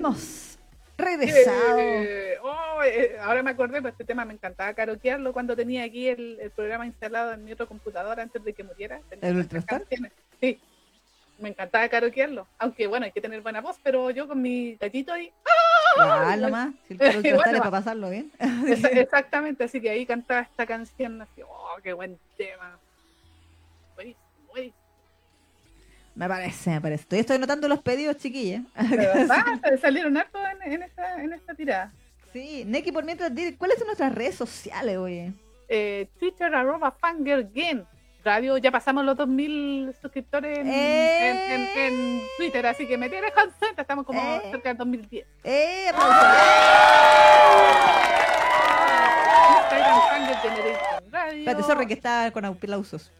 hemos regresado. Eh, oh, eh, ahora me acordé, pues este tema me encantaba caroquearlo cuando tenía aquí el, el programa instalado en mi otro computador antes de que muriera. ¿El Ultrastar? Sí, me encantaba caroquearlo. Aunque bueno, hay que tener buena voz, pero yo con mi gallito ahí. Ah, nomás. Si el Bueno, es para pasarlo bien. Exa- Exactamente, así que ahí cantaba esta canción. Así, oh, qué buen tema. Me parece, me parece. Estoy, estoy notando los pedidos, chiquillas. Salieron harto en, en esta, en esta tirada. Sí, Neki, por mientras, ¿cuáles son nuestras redes sociales, oye? eh, Twitter arroba fangirlgame. Radio, ya pasamos los 2000 suscriptores en, ¡Eh! en- Twitter, así que me tienes contenta, estamos como ¡Eh! cerca del 2010. ¡Eh, aplausos! Instagram Fangirl Generation Radio. Espérate, sorry que está con aplausos.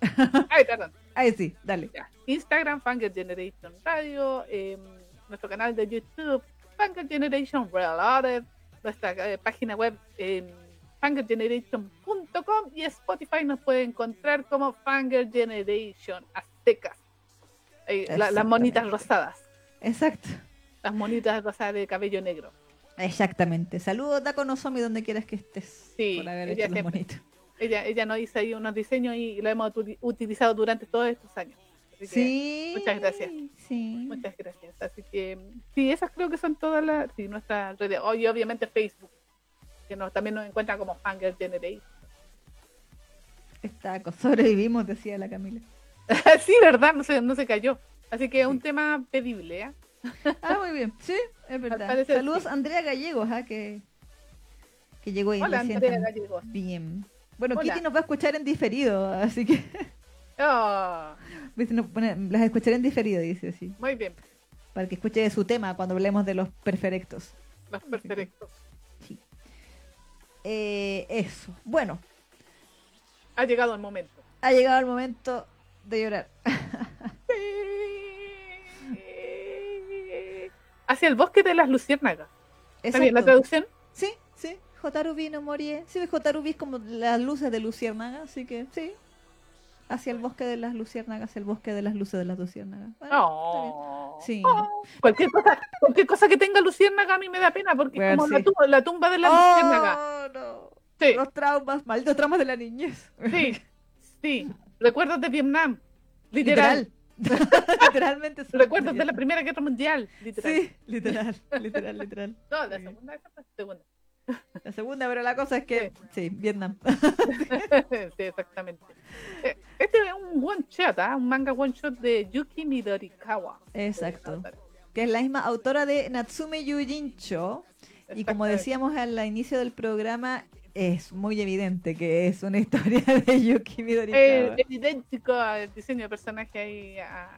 Ay, perdón. Ahí sí, dale. Ya. Instagram Fangirl Generation Radio, eh, nuestro canal de YouTube Fangirl Generation Reloaded, nuestra eh, página web eh, fangirlgeneration.com y Spotify nos puede encontrar como Fangirl Generation Aztecas. Eh, la- las monitas rosadas, Exacto. las monitas rosadas de cabello negro. Exactamente. Saludos, Daco Nozomi, donde quieras que estés. Sí, por haber ella hecho los siempre. bonitos. Ella, ella nos hizo ahí unos diseños y lo hemos uti- utilizado durante todos estos años. Así que, Sí. muchas gracias. Sí. Muchas gracias. Así que sí, esas creo que son todas las, sí, nuestras redes. Oh, y obviamente Facebook, que nos, también nos encuentra como Fangirl Generation. Está, sobrevivimos, decía la Camila. sí, ¿verdad? No se, no se cayó. Así que es un tema pedible, ¿eh? Ah, muy bien. Sí, es verdad. Saludos a Andrea Gallegos, ah, que, que llegó ahí Hola, Andrea. Gallegos. Bien. Bueno, Hola. Kitty nos va a escuchar en diferido, así que Oh, las escucharé en diferido, dice así. muy bien. Para que escuche su tema cuando hablemos de los perfectos. Los perfectos. Eh, eso. Bueno, Ha llegado el momento. ha llegado el momento de llorar. Hacia el bosque de las luciérnagas. ¿Está bien la traducción? Sí, sí. Jotarubi no morí. Sí, Jotarubi es como las luces de luciérnaga, así que sí. Hacia el bosque de las luciérnagas, el bosque de las luces de las luciérnagas. Bueno. No. Sí. Oh, cualquier, cosa, cualquier cosa que tenga luciérnaga a mí me da pena porque es como la, tumba, la tumba de la luciérnaga. Oh, no. Sí. Los traumas, malditos traumas de la niñez. Sí, sí. Recuerdos de Vietnam. Literal. Literal. Literalmente. Recuerdos de la. Primera Guerra Mundial. Literal. Sí, literal, literal, literal. No, la segunda, la segunda. La segunda, pero la cosa es que, sí, Vietnam. sí, exactamente. Eh, Este es un one shot, ¿ah? un manga one shot de Yuki Midorikawa. Exacto. Que es la misma autora de Natsume Yujincho. Y como decíamos al inicio del programa, es muy evidente que es una historia de Yuki Midorikawa. Eh, es idéntico al diseño de personaje ahí a,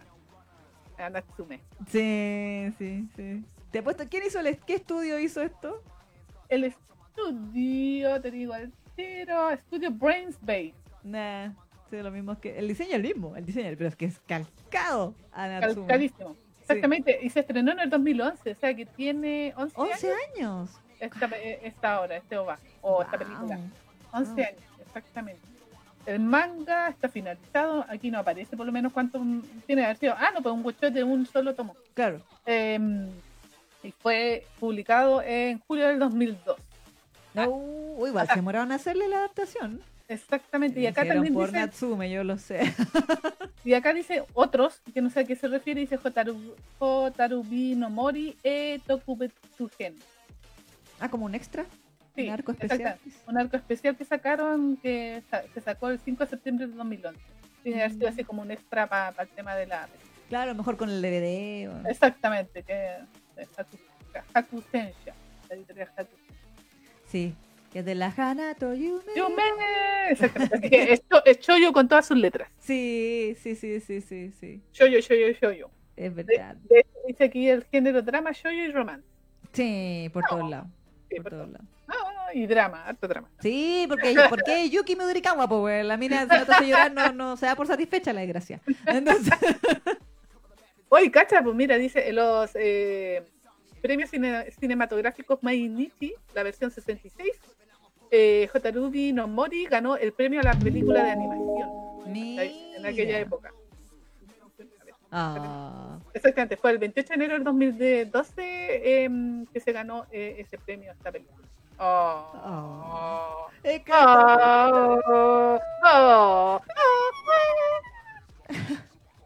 a Natsume. Sí, sí, sí. Te apuesto, ¿quién hizo el, qué estudio hizo esto? El estudio, te digo, el cero, estudio Brains Bay. Nah, sí, lo mismo que el diseño es el mismo, el diseño, pero es que es calcado a. Calcadísimo. Exactamente, y se estrenó en el 2011, o sea que tiene 11, 11 años años. esta, eh, esta obra, este OVA, o esta película. 11 Wow. años, exactamente. El manga está finalizado, aquí no aparece por lo menos cuánto mm, tiene que haber sido. Ah, no, pues un one shot de un solo tomo. Claro. Eh, y fue publicado en julio del 2002. No, uh, igual se demoraron a hacerle la adaptación. Exactamente, y acá también por dice, Natsume, yo lo sé. y acá dice otros, que no sé a qué se refiere, dice Hotaru, Hotarubi no Mori e Tokubetsugen. Ah, como un extra. Sí, un arco especial. Un arco especial que sacaron, que se sacó el 5 de septiembre del 2011. Tiene que haber sido Mm. así como un extra para el tema de la... Claro, mejor con el DVD. o- Exactamente, que es Haku, Haku Sensha, la editorial Haku. Sí. Que es de la Hanato Yume. Yume, es, cho- es Choyo con todas sus letras. Sí, sí, sí, sí, sí, sí. Choyo, Choyo, Choyo. Es verdad. de dice aquí el género drama, Choyo y romance. Sí, por todos lados. Sí, Por por todos lados. Ah, y drama, harto drama. Sí, porque, porque Yuki Midorikawa, pues, la mina se nota llorar, no, no se da por satisfecha la desgracia. Entonces, Oye, cacha, pues mira, dice los eh, premios cine- cinematográficos Mainichi, la versión 66. Eh, Hotarubi no Mori ganó el premio a la película de animación mira. en aquella época. Ah. Exactamente, fue el 28 de enero del 2012 em, que se ganó eh, ese premio a esta película. Oh. Oh. Oh.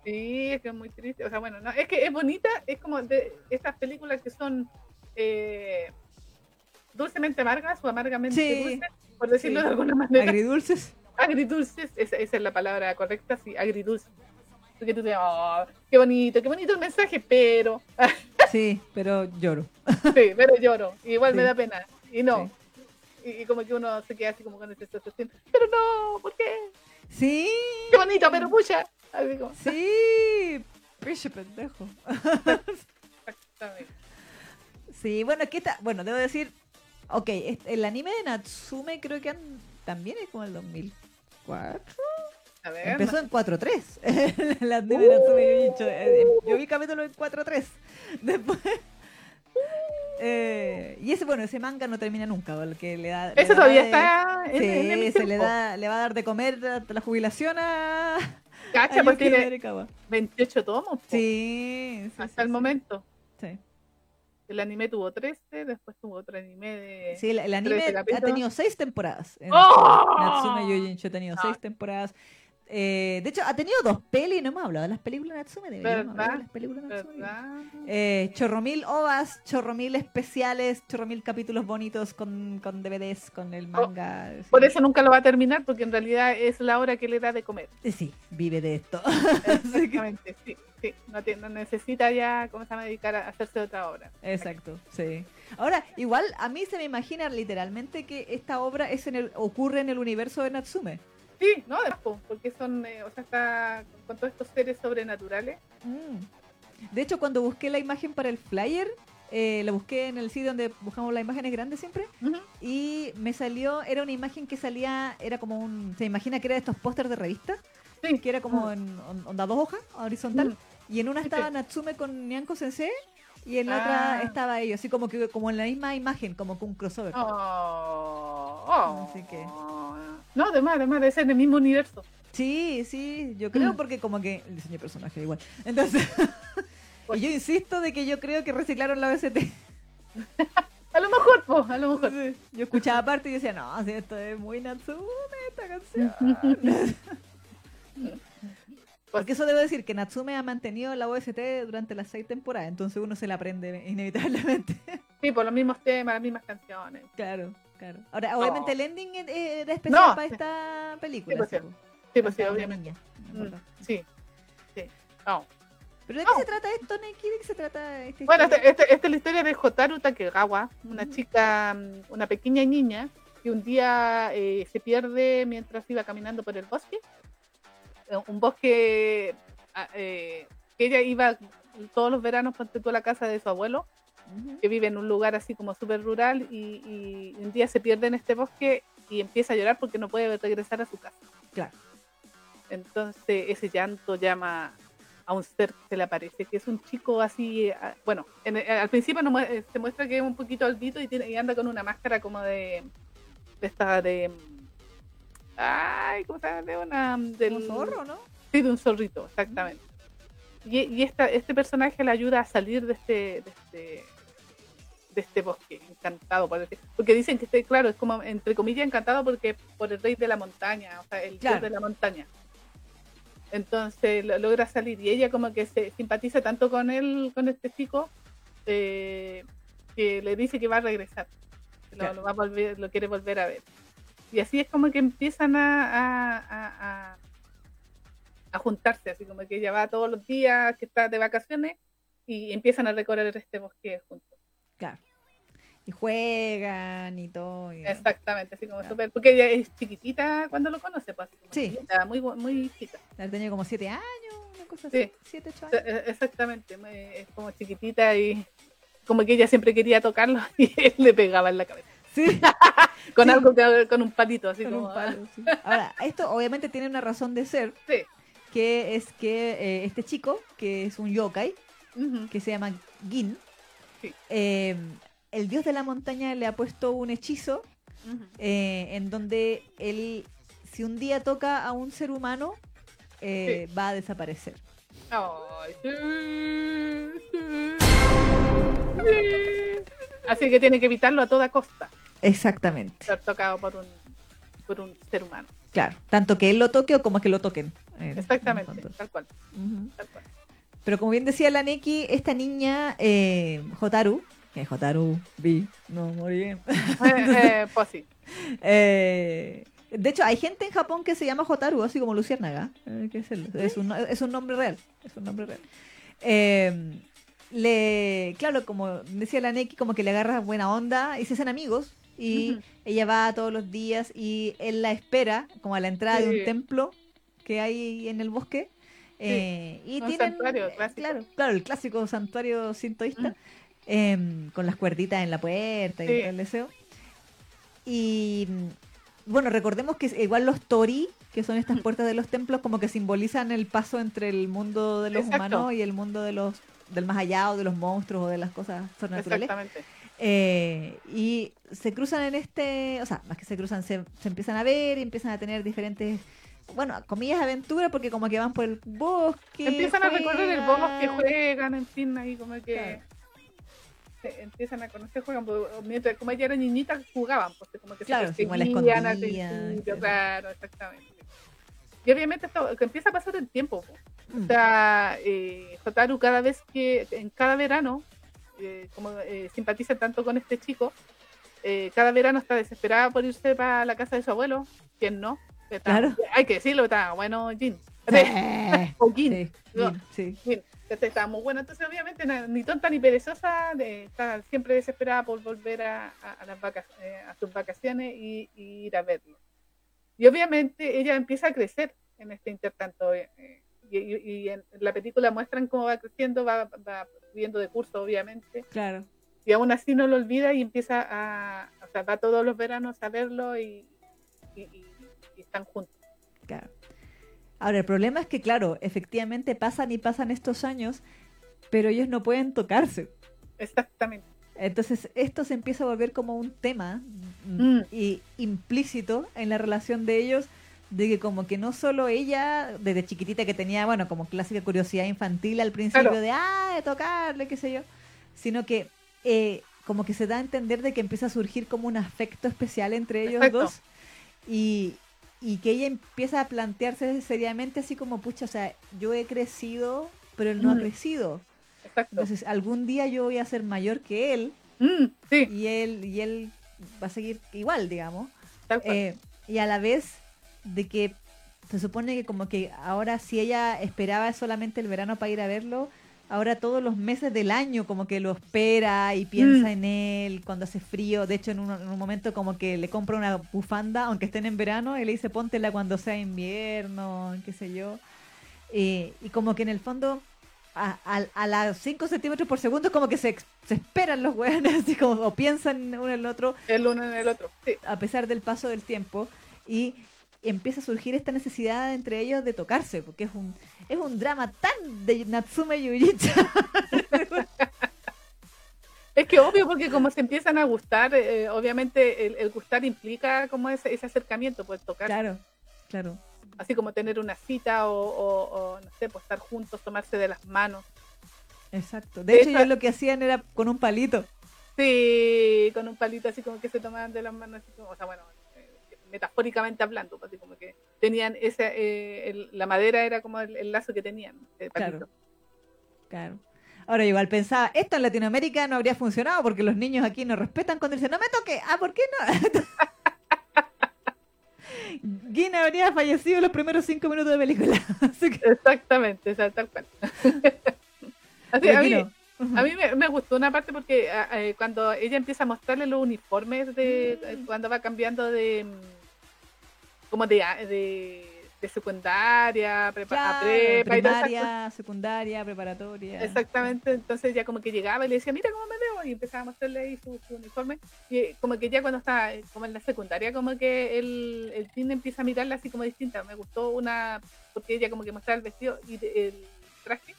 Sí, es que es muy triste. O sea, bueno, no, es que es bonita, es como de estas películas que son eh, dulcemente amargas o amargamente Sí. dulces, por decirlo Sí. de alguna manera. Agridulces. agridulces, esa, esa es la palabra correcta, sí, agridulces. Porque tú te oh, qué bonito, qué bonito el mensaje, pero, Sí, pero lloro. sí, pero lloro, igual me da pena, y no. Y, y como que uno se queda así como con ese sensación, pero no, ¿por qué? Sí, Qué bonito, pero pucha. Así como, sí. Piche pendejo. exactamente. Sí, bueno, aquí está. Bueno, debo decir. Ok, es- el anime de Natsume creo que también es como el 2004. A ver, Empezó en 4.3. el anime de Natsume Yuicho. Eh, eh, Yo vi capítulo en 4.3. Después. Eh, y ese, bueno, ese manga no termina nunca, porque le da. da todavía de- está Sí, en se le da, le va a dar de comer hasta la jubilación a. Cacha, Yuki tiene Arikawa. 28 tomos Sí, sí, hasta sí, el momento. Sí. El anime tuvo 13, después tuvo otro anime de... Sí, el, el anime 13 ha tenido seis temporadas. en ¡Oh! Natsume Yojincho ha tenido Ah. seis temporadas. Eh, de hecho, ha tenido dos pelis, no hemos hablado de las películas de Natsume. Deberíamos hablar de las películas de Natsume. Eh, chorromil ovas, chorromil especiales, chorromil capítulos bonitos con, con DVDs, con el manga. sí. Oh, Por eso nunca lo va a terminar, porque en realidad es la hora que le da de comer. Eh, Sí, vive de esto. Exactamente, sí, sí. No, te- no necesita ya, ¿cómo se llama?, dedicar a hacerse otra obra. Exacto, sí. Ahora, igual a mí se me imagina literalmente que esta obra es en el, ocurre en el universo de Natsume. Sí, no, de po, porque son, eh, o sea, está con todos estos seres sobrenaturales. Mm. De hecho, cuando busqué la imagen para el flyer, eh, la busqué en el sitio donde buscamos las imágenes grandes siempre, Ujú. y me salió, era una imagen que salía, era como un, se imagina que era de estos pósters de revista, Sí. que era como en on- onda dos hojas, horizontal, Mm. y en una estaba. Natsume con Nyanko Sensei, y en la Ah. otra estaba ellos, así como que como en la misma imagen, como con un crossover. Oh, oh. Así que- No, además, además de ser en el mismo universo. Sí, sí, yo creo Mm. porque como que el diseño de personaje igual. Entonces, Pues- y yo insisto de que yo creo que reciclaron la OST. A lo mejor, pues, a lo mejor. Sí, Yo escuchaba aparte y decía, no, si esto es muy Natsume esta canción. Porque eso debo decir que Natsume ha mantenido la OST durante las seis temporadas, entonces uno se la aprende inevitablemente. Sí, por los mismos temas, las mismas canciones. claro, claro. Ahora, obviamente No. el ending era especial No, para esta película. Sí, pues, sí, sí. pues. Sí, obviamente. niña, Mm. Sí, sí. No. ¿Pero de qué No. se trata esto, Neki? ¿De qué se trata esta Bueno, historia? esta este, este es la historia de Hotaru Takegawa, una chica, mm, una pequeña niña que un día eh, se pierde mientras iba caminando por el bosque. Eh, Un bosque ah, eh, que ella iba todos los veranos ponte tú a la casa de su abuelo, Que vive en un lugar así como súper rural, y, y un día se pierde en este bosque y empieza a llorar porque no puede regresar a su casa. Claro. Entonces ese llanto llama a un ser que se le aparece, que es un chico así, ah, bueno, en- eh, al principio no eh, se muestra que es un poquito albito y, tiene, y anda con una máscara como de, de esta de... mm, Ay, ¿cómo se llama? De una... Del, Como zorro, ¿no? Sí, de un zorrito, exactamente. Y, y esta, este personaje le ayuda a salir de este, de este, de este bosque encantado, porque dicen que este, claro, es como entre comillas encantado porque por el rey de la montaña, o sea, el Claro. dios de la montaña. Entonces lo- logra salir y ella como que se simpatiza tanto con él, con este chico, eh, que le dice que va a regresar, lo, Claro. lo va a volver, lo quiere volver a ver. Y así es como que empiezan a, a- a- a- a juntarse, así como que ella va todos los días que está de vacaciones y empiezan a recorrer este bosque juntos. Claro. Y juegan y todo. y- Exactamente, así como Claro. súper, porque ella es chiquitita cuando lo conoce, pues así como Sí. chiquita, muy, muy chiquita. Ha tenido como siete años, una cosa Sí. así. Siete, ocho E- años. Exactamente, es como chiquitita y como que ella siempre quería tocarlo y él le pegaba en la cabeza. Sí, Con Sí. algo que con un palito, así con como. un palo, sí. Ahora, esto obviamente tiene una razón de ser, ah, sí. que es que eh, este chico, que es un yokai, que se llama Gin, Sí. eh, el dios de la montaña le ha puesto un hechizo eh, en donde él, si un día toca a un ser humano, eh, va a desaparecer. Así que tiene que evitarlo a toda costa. Exactamente. Ser tocado por un, por un ser humano. Claro, tanto que él lo toque o como que lo toquen. Eh, Exactamente, tal cual. Pero como bien decía la Neki, esta niña, eh, Jotaru, que Jotaru, vi, no, bien. Eh, eh, pues sí. Eh, de hecho, hay gente en Japón que se llama Jotaru, así como Luciérnaga. Eh, que es, es, un, es, un, nombre real. Es un nombre real. Eh, le, claro, como decía la Neki, como que le agarra buena onda y se hacen amigos. Y ella va todos los días y él la espera, como a la entrada de un templo que hay en el bosque. Eh, y un santuario clásico. Claro, claro, el clásico santuario sintoísta, em, con las cuerditas en la puerta y el deseo. Y bueno, recordemos que igual los tori, que son estas puertas de los templos, como que simbolizan el paso entre el mundo de los humanos y el mundo de los del más allá o de los monstruos o de las cosas sobrenaturales. Exactamente. Eh, y se cruzan en este, o sea, más que se cruzan, se, empiezan a ver y empiezan a tener diferentes, bueno, comillas aventuras porque como que van por el bosque. Empiezan a recorrer el bosque, juegan, en fin, ahí como que empiezan a conocer, juegan, pues, mientras como ella era niñita jugaban, pues como que claro, se perseguían al claro. exactamente. Y obviamente esto que empieza a pasar el tiempo, o mm. sea, eh, Jotaru cada vez que, en cada verano, eh, como eh, simpatiza tanto con este chico, eh, cada verano está desesperada por irse para la casa de su abuelo, quien no. claro. Hay que decirlo, está bueno, Jin. Sí, sí. Está muy bueno, entonces obviamente ni tonta ni perezosa, de, está siempre desesperada por volver a, a, las vacas, a sus vacaciones y, ir a verlo. Y obviamente ella empieza a crecer en este intertanto. Eh, y, en la película muestran cómo va creciendo, va, va subiendo de curso, obviamente. Claro. Y aún así no lo olvida y empieza a, o sea, va todos los veranos a verlo y, están juntos. Claro. Ahora, el problema es que, claro, efectivamente pasan y pasan estos años, pero ellos no pueden tocarse. Exactamente. Entonces, esto se empieza a volver como un tema mm. y implícito en la relación de ellos de que como que no solo ella, desde chiquitita que tenía, bueno, como clásica curiosidad infantil al principio de, ah, de tocarle, qué sé yo, sino que eh, como que se da a entender de que empieza a surgir como un afecto especial entre ellos dos y, y que ella empieza a plantearse seriamente así como, pucha, o sea, yo he crecido, pero él no ha crecido. Entonces, algún día yo voy a ser mayor que él mm, y él y él va a seguir igual, digamos. Eh, y a la vez de que se supone que como que ahora si ella esperaba solamente el verano para ir a verlo, ahora todos los meses del año como que lo espera y piensa mm. en él cuando hace frío. De hecho, en un, momento como que le compra una bufanda, aunque estén en verano, y le dice póntela cuando sea invierno, qué sé yo. Eh, y como que en el fondo, a, a, las 5 centímetros por segundo, como que se, se esperan los weones, así como o piensan uno en el otro. El uno en el otro, A pesar del paso del tiempo. Y empieza a surgir esta necesidad entre ellos de tocarse, porque es un, es un drama tan de Natsume Yujicha. es que obvio, porque como se empiezan a gustar, eh, obviamente el, gustar implica como ese, ese acercamiento, pues tocar. Claro, claro. Así como tener una cita o, no sé, pues estar juntos, tomarse de las manos. Exacto. De, hecho, ellos lo que hacían era con un palito. Sí, con un palito así como que se tomaban de las manos, así como, o sea, bueno, metafóricamente hablando, pues, como que tenían esa, eh, la madera era como el, lazo que tenían. Claro. claro. Ahora igual pensaba, esto en Latinoamérica no habría funcionado porque los niños aquí no respetan cuando dicen, no me toque, ah, ¿por qué no? Gina habría fallecido los primeros cinco minutos de película. Exactamente, tal cual. Así, a mí, a mí me, gustó una parte porque eh, cuando ella empieza a mostrarle los uniformes de mm. cuando va cambiando de como de, de, secundaria, prepa, primaria, secundaria, preparatoria. Exactamente, entonces ya como que llegaba y le decía, mira cómo me veo, y empezaba a mostrarle ahí su, uniforme, y como que ya cuando está como en la secundaria, como que el, el cine empieza a mirarla así como distinta, me gustó una, porque ella como que mostraba el vestido y el traje,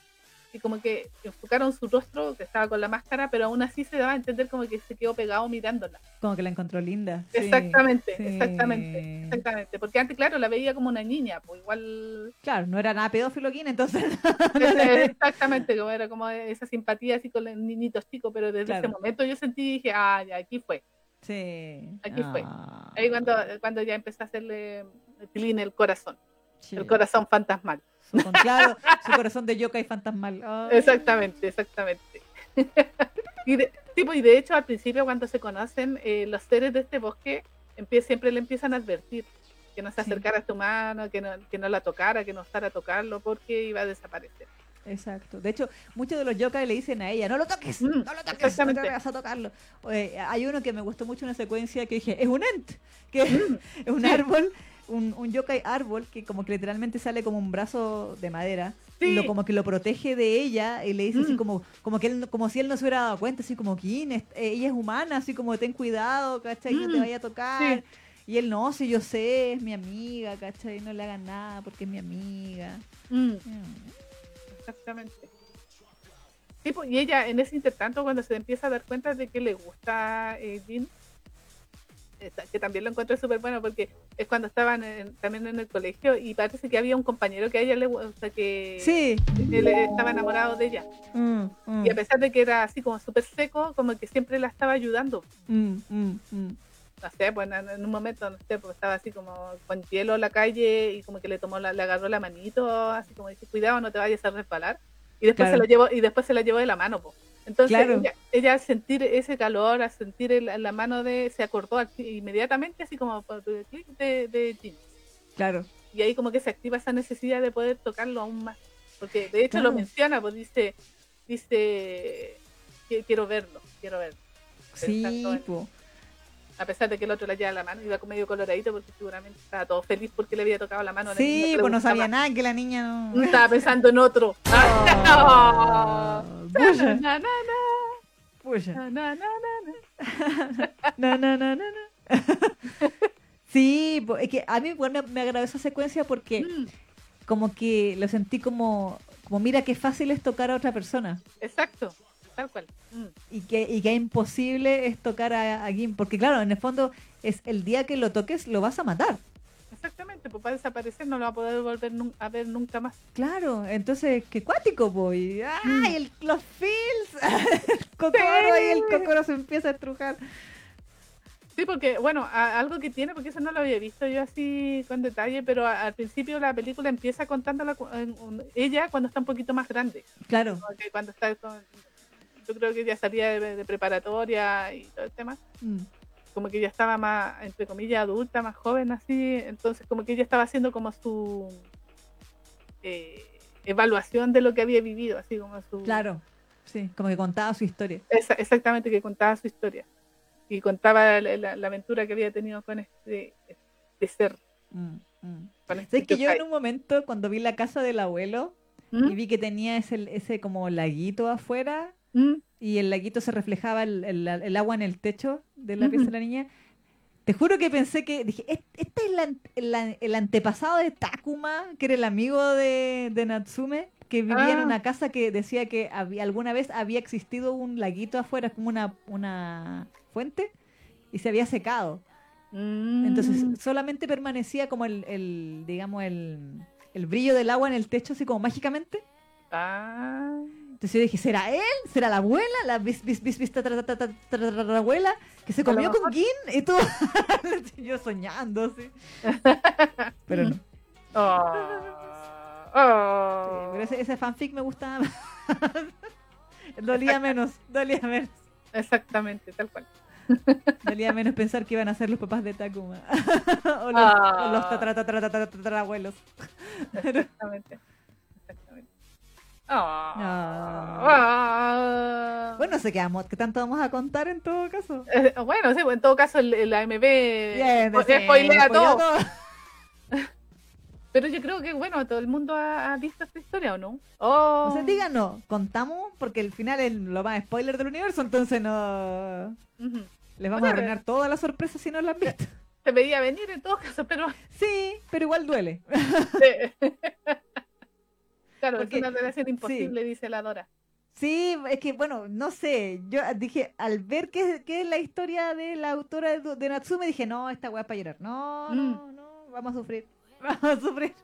y como que enfocaron su rostro, que estaba con la máscara, pero aún así se daba a entender como que se quedó pegado mirándola. Como que la encontró linda. Exactamente, exactamente, exactamente. Porque antes, claro, la veía como una niña, pues igual... Claro, no era nada pedófilo entonces... exactamente, como era como esa simpatía así con los niñitos chicos, pero desde ese momento yo sentí y dije, ah, ya, aquí fue. Sí. Aquí fue. Ah. Ahí cuando, cuando ya empecé a hacerle el corazón. El corazón fantasmal. Su, claro, su corazón de yokai fantasmal. Exactamente, exactamente. y, de, tipo, y de hecho, al principio, cuando se conocen, eh, los seres de este bosque siempre le empiezan a advertir que no se acercara a su mano, que no, que no la tocara, que no estara a tocarlo, porque iba a desaparecer. Exacto. De hecho, muchos de los yokai le dicen a ella, no lo toques, mm, no lo toques, no te vas a tocarlo. hay uno que me gustó mucho una secuencia que dije, es un ent, que mm, es un árbol un, un yokai árbol que como que literalmente sale como un brazo de madera y lo como que lo protege de ella y le dice así mm. como como que él como si él no se hubiera dado cuenta así como que eh, ella es humana así como ten cuidado ¿cachai? no te mm. vaya a tocar y él no si yo sé es mi amiga ¿cachai? no le hagan nada porque es mi amiga mm. exactamente sí, pues, y ella en ese intertanto cuando se empieza a dar cuenta de que le gusta eh, Jin que también lo encuentro súper bueno porque es cuando estaban también en el colegio y parece que había un compañero que a ella le gusta que él estaba enamorado de ella. Mm, mm. y a pesar de que era así como súper seco como que siempre la estaba ayudando. Mm, no sé pues en, un momento no sé pues estaba así como con hielo en la calle y como que le tomó la, le agarró la manito así como dice cuidado no te vayas a resbalar y después se lo llevó y después se la llevó de la mano pues entonces ella, al sentir ese calor, al sentir la mano de, se acordó inmediatamente así como de, de, de Claro. Y ahí como que se activa esa necesidad de poder tocarlo aún más. Porque de hecho lo menciona, pues dice, dice, quiero verlo, quiero verlo. Sí, a pesar de que el otro le lleva la mano, iba con medio coloradito porque seguramente estaba todo feliz porque le había tocado la mano a la sí, pues no sabía nada que la niña no... Estaba pensando en otro. Oh, No, no, no, no, Sí, es que a mí bueno, me agradó esa secuencia porque mm. como que lo sentí como, como mira qué fácil es tocar a otra persona. Exacto. Tal cual. Mm. Y, que, y que imposible es tocar a, a porque claro, en el fondo es el día que lo toques lo vas a matar. Exactamente, pues va a desaparecer, no lo va a poder volver a ver nunca más. Claro, entonces, qué cuático, voy. Mm. ¡Ay, el, los feels! el cocoro y el cocoro se empieza a estrujar. Sí, porque, bueno, algo que tiene, porque eso no lo había visto yo así con detalle, pero al principio la película empieza contando ella cuando está un poquito más grande. Claro. cuando está yo creo que ya salía de, preparatoria y todo el tema. Mm. Como que ya estaba más, entre comillas, adulta, más joven, así. Entonces, como que ella estaba haciendo como su eh, evaluación de lo que había vivido, así como su. Claro, sí, como que contaba su historia. exactamente, que contaba su historia. Y contaba la, aventura que había tenido con este, este ser. Mm, mm. Este que yo en un momento, cuando vi la casa del abuelo, y vi que tenía ese, ese como laguito afuera, Mm. y el laguito se reflejaba el, agua en el techo de la pieza de la niña. Te juro que pensé que, dije, este es el antepasado de Takuma, que era el amigo de, Natsume, que vivía en ah. una casa que decía que había, alguna vez había existido un laguito afuera, como una, una fuente, y se había secado. Entonces mm. solamente permanecía como el, digamos, el, el, brillo del agua en el techo, así como mágicamente. Ah. Entonces yo dije, ¿será él? ¿Será la abuela? ¿La bis, bis, bis, bis abuela? Que se comió con Gin y tú. yo soñando, así. Pero no. Oh, pero ese, ese, fanfic me gustaba dolía menos, dolía menos. Exactamente, tal cual. Dolía menos pensar que iban a ser los papás de Takuma. o los, oh. los tatarabuelos. Exactamente. Ah. Bueno, se quedamos. ¿Qué tanto vamos a contar en todo caso? Eh, bueno, sí, en todo caso el, AMB Bien, spoilea todo. Pero yo creo que, bueno, todo el mundo ha, visto esta historia, ¿o no? Oh. O sea, díganos, contamos, porque el final es lo más spoiler del universo, entonces no... Les vamos a arruinar toda la sorpresa si no la han visto. Se veía venir en todo caso, pero... Sí, pero igual duele. Claro, porque, es una relación imposible, dice la Dora. Sí, es que, bueno, no sé, yo dije, al ver que, es la historia de la autora de, Natsume, dije, no, esta weá es para llorar. No, no, mm. no, vamos a sufrir, vamos a sufrir.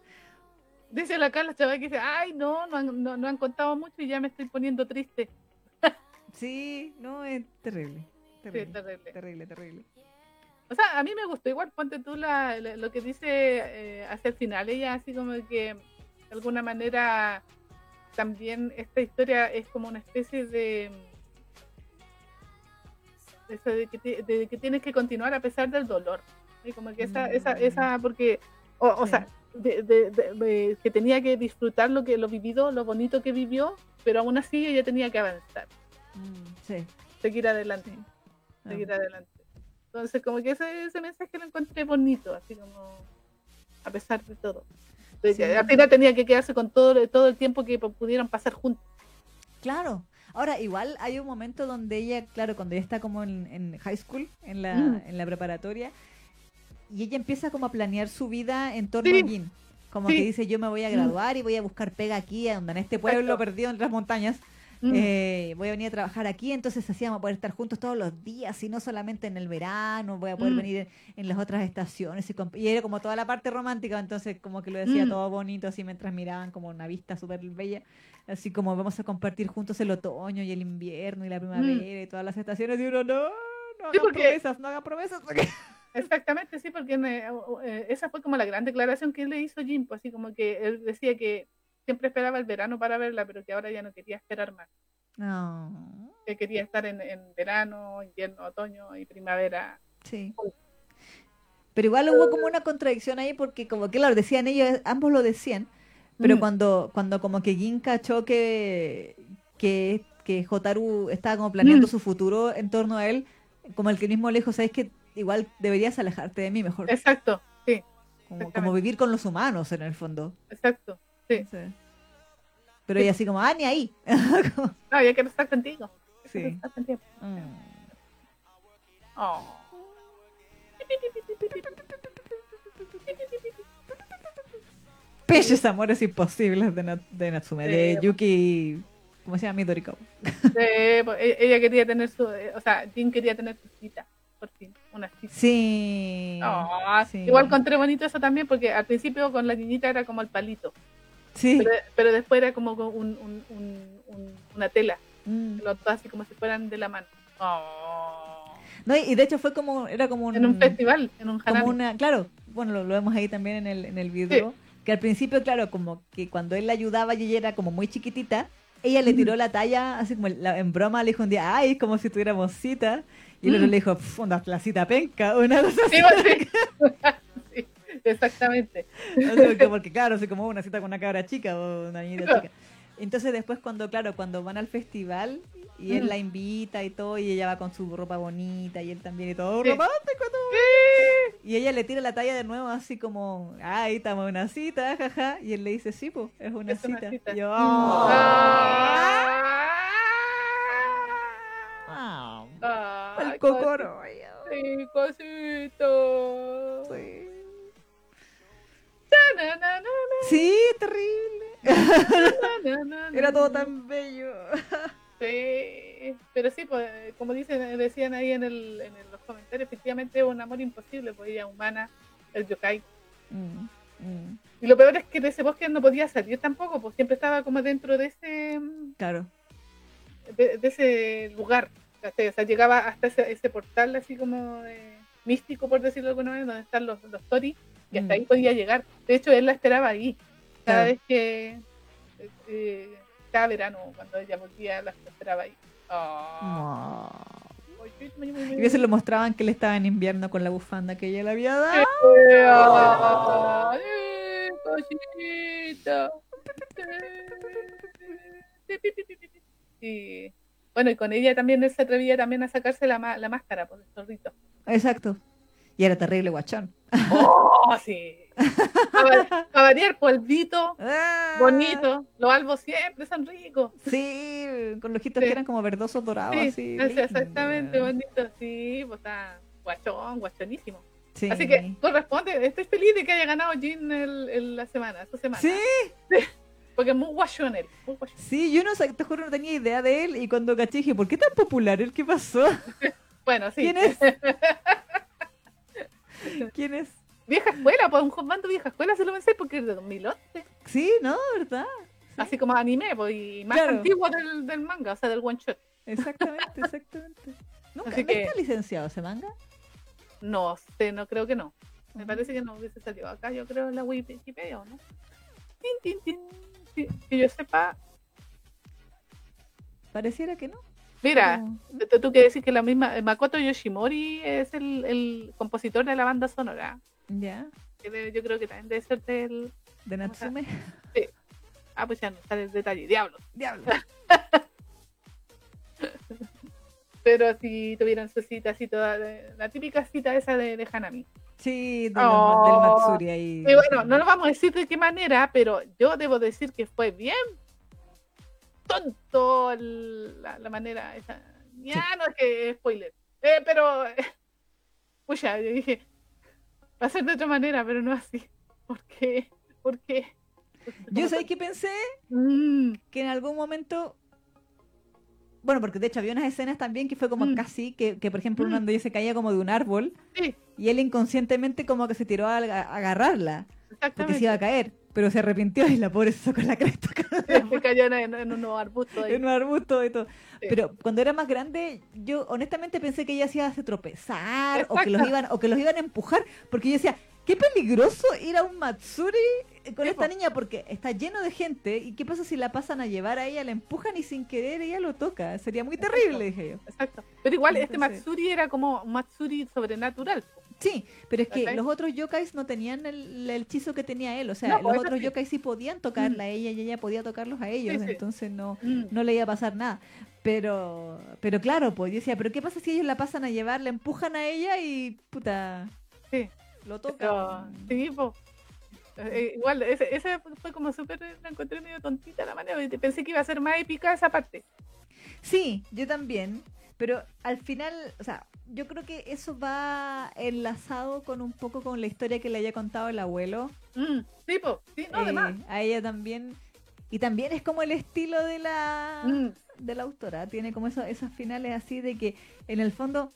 Dice la Carla chaval que dice, ay, no, no han, no, han contado mucho y ya me estoy poniendo triste. sí, no, es terrible. Terrible, sí, terrible. terrible, terrible. O sea, a mí me gustó igual, ponte tú la, lo que dice eh, hacia el final, ella así como que de alguna manera también esta historia es como una especie de de, que, tienes que continuar a pesar del dolor. Y como que esa esa esa porque o, sea de, que tenía que disfrutar lo que lo vivido lo bonito que vivió pero aún así ella tenía que avanzar. Mm, sí. seguir adelante seguir ah. adelante. Entonces como que ese, ese mensaje lo encontré bonito así como a pesar de todo al final tenía que quedarse con todo, todo el tiempo que pudieron pasar juntos. Claro. Ahora, igual hay un momento donde ella, claro, cuando ella está como en, high school, en la, mm. en la preparatoria, y ella empieza como a planear su vida en torno a Jin. Como que dice, yo me voy a mm. graduar y voy a buscar pega aquí, en este pueblo perdido en las montañas. Mm. Eh, voy a venir a trabajar aquí, entonces así vamos a poder estar juntos todos los días y no solamente en el verano, voy a poder mm. venir en, las otras estaciones y, era como toda la parte romántica, entonces como que lo decía mm. todo bonito así mientras miraban como una vista súper bella, así como vamos a compartir juntos el otoño y el invierno y la primavera y todas las estaciones y uno no, no haga promesas, no haga promesas. Exactamente, sí, porque eh, esa fue como la gran declaración que él le hizo Jim, pues así como que él decía que siempre esperaba el verano para verla, pero que ahora ya no quería esperar más. No. Que quería estar en, verano, invierno, otoño y primavera. Sí. Pero igual hubo como una contradicción ahí porque como que lo decían ellos, ambos lo decían, pero mm. cuando, cuando como que Gin cachó que, que, que Jotaru estaba como planeando mm. su futuro en torno a él, como el que mismo lejos, sabes que igual deberías alejarte de mí mejor. Exacto, sí. Como, como vivir con los humanos en el fondo. Exacto. Sí. Pero ella así como, ah, ni ahí. no, yo quiero estar contigo. Sí. Mm. Oh. Peches amores imposibles de, de Natsume, de Yuki, ¿cómo se llama? Midoriko. Sí, pues, e-, ella quería tener su, o sea, Jin quería tener su cita, por fin, una cita. Sí. Oh, sí. Igual encontré bonito eso también, porque al principio con la niñita era como el palito. Sí. Pero, después era como un, una tela. Mm. así como si fueran de la mano. Oh. No, y de hecho fue como, era como un... En un festival, en un como una, Claro, bueno, lo, vemos ahí también en el, en el video. Que al principio, claro, como que cuando él la ayudaba y ella era como muy chiquitita, ella le tiró la talla, así como en broma, le dijo un día, ay, es como si tuviéramos cita. Y luego mm. le dijo, una la cita penca, una cosa así. Exactamente. porque, claro, se como una cita con una cabra chica o una niñita chica. Entonces después cuando, claro, cuando van al festival y él mm. la invita y todo, y ella va con su ropa bonita y él también y todo romántico. Y ella le tira la talla de nuevo así como, ahí estamos en una cita, jaja. Y él le dice, sí, pues, es una cita. Y yo, oh". el cocoro. Sí, cosito. Sí. Sí, terrible. Era todo tan bello. Sí, pero sí, pues, como dicen, decían ahí en, el, en los comentarios, efectivamente es un amor imposible, pues ella humana, el yokai. Mm, mm. Y lo peor es que de ese bosque no podía salir tampoco, pues siempre estaba como dentro de ese. Claro. De, ese lugar. O sea, llegaba hasta ese, portal así como místico, por decirlo de alguna manera, donde están los, los tori y hasta ahí mm. podía llegar. De hecho, él la esperaba ahí. Cada vez que, eh, cada verano, cuando ella volvía, la esperaba ahí. Oh. Y a veces lo mostraban que él estaba en invierno con la bufanda que ella le había dado. Y bueno, y con ella también él se atrevía también a sacarse la, la máscara por el zorrito. Exacto. Y era terrible guachón. Oh, sí. Para, variar, polvito, ah. bonito. Los albos siempre son ricos. Sí, con los ojitos que eran como verdosos dorados. Sí, exactamente, bonito. Sí, pues está guachón, guachonísimo. Así que corresponde, estoy feliz de que haya ganado Jean el, la semana, esta semana. Sí. Porque es muy guachón él. Sí, yo no te juro, no tenía idea de él. Y cuando caché dije, ¿por qué tan popular él? ¿Qué pasó? bueno, sí. ¿Quién es? ¿Quién es? Vieja escuela, pues un bando vieja escuela se lo pensé porque es de 2011. Sí, ¿no? ¿Verdad? Así como anime, pues, y más antiguo del, del, manga, o sea, del one shot. Exactamente, exactamente. ¿Nunca ¿no está licenciado ese manga? No sé, no creo que no. Me parece que no hubiese salido acá, yo creo en la Wikipedia, ¿o no? Tin, tin, tin. Que yo sepa. Pareciera que no. Mira, tú, que decir que la misma Makoto Yoshimori es el, el compositor de la banda sonora. Ya. Yo creo que también debe ser del. ¿De Natsume? Sí. Ah, pues ya no está el detalle. Diablo. Diablo. Pero si tuvieran su cita así toda, la típica cita esa de, de Hanami. Sí, del Matsuri ahí. Y bueno, no lo vamos a decir de qué manera, pero yo debo decir que fue bien tonto la, la manera esa. Ya no es que spoiler. Eh, pero, pucha, yo dije, va a ser de otra manera, pero no así. ¿Por qué? ¿Por qué? Yo sé que pensé mm. que en algún momento bueno, porque de hecho había unas escenas también que fue como mm. casi, que, que, por ejemplo, uno mm. se caía como de un árbol y él inconscientemente como que se tiró a, agarrarla porque se iba a caer, pero se arrepintió y la pobre se sacó la cresta. se cayó en, en, un arbusto. En un arbusto y todo. Pero cuando era más grande, yo honestamente pensé que ella se iba a tropezar o que, los iban, o que los iban a empujar, porque yo decía, qué peligroso ir a un Matsuri con esta niña porque está lleno de gente y qué pasa si la pasan a llevar a ella, la empujan y sin querer ella lo toca. Sería muy terrible, dije yo. Exacto. Pero igual este Matsuri era como Matsuri sobrenatural. Sí, pero es que los otros yokais no tenían el, hechizo que tenía él. O sea, los otros yokais sí podían tocarla a mm. ella y ella podía tocarlos a ellos. Entonces no, mm. no le iba a pasar nada. Pero, pero claro, pues yo decía, pero ¿qué pasa si ellos la pasan a llevar, la empujan a ella y puta... Sí. Lo toca. sí, eh, igual, ese, ese, fue como súper, la encontré medio tontita la manera, pensé que iba a ser más épica esa parte. Sí, yo también, pero al final, o sea, yo creo que eso va enlazado con un poco con la historia que le haya contado el abuelo. Mm, sí, sí, no, además. Eh, a ella también. Y también es como el estilo de la, mm. de la autora, tiene como eso, esos finales así de que en el fondo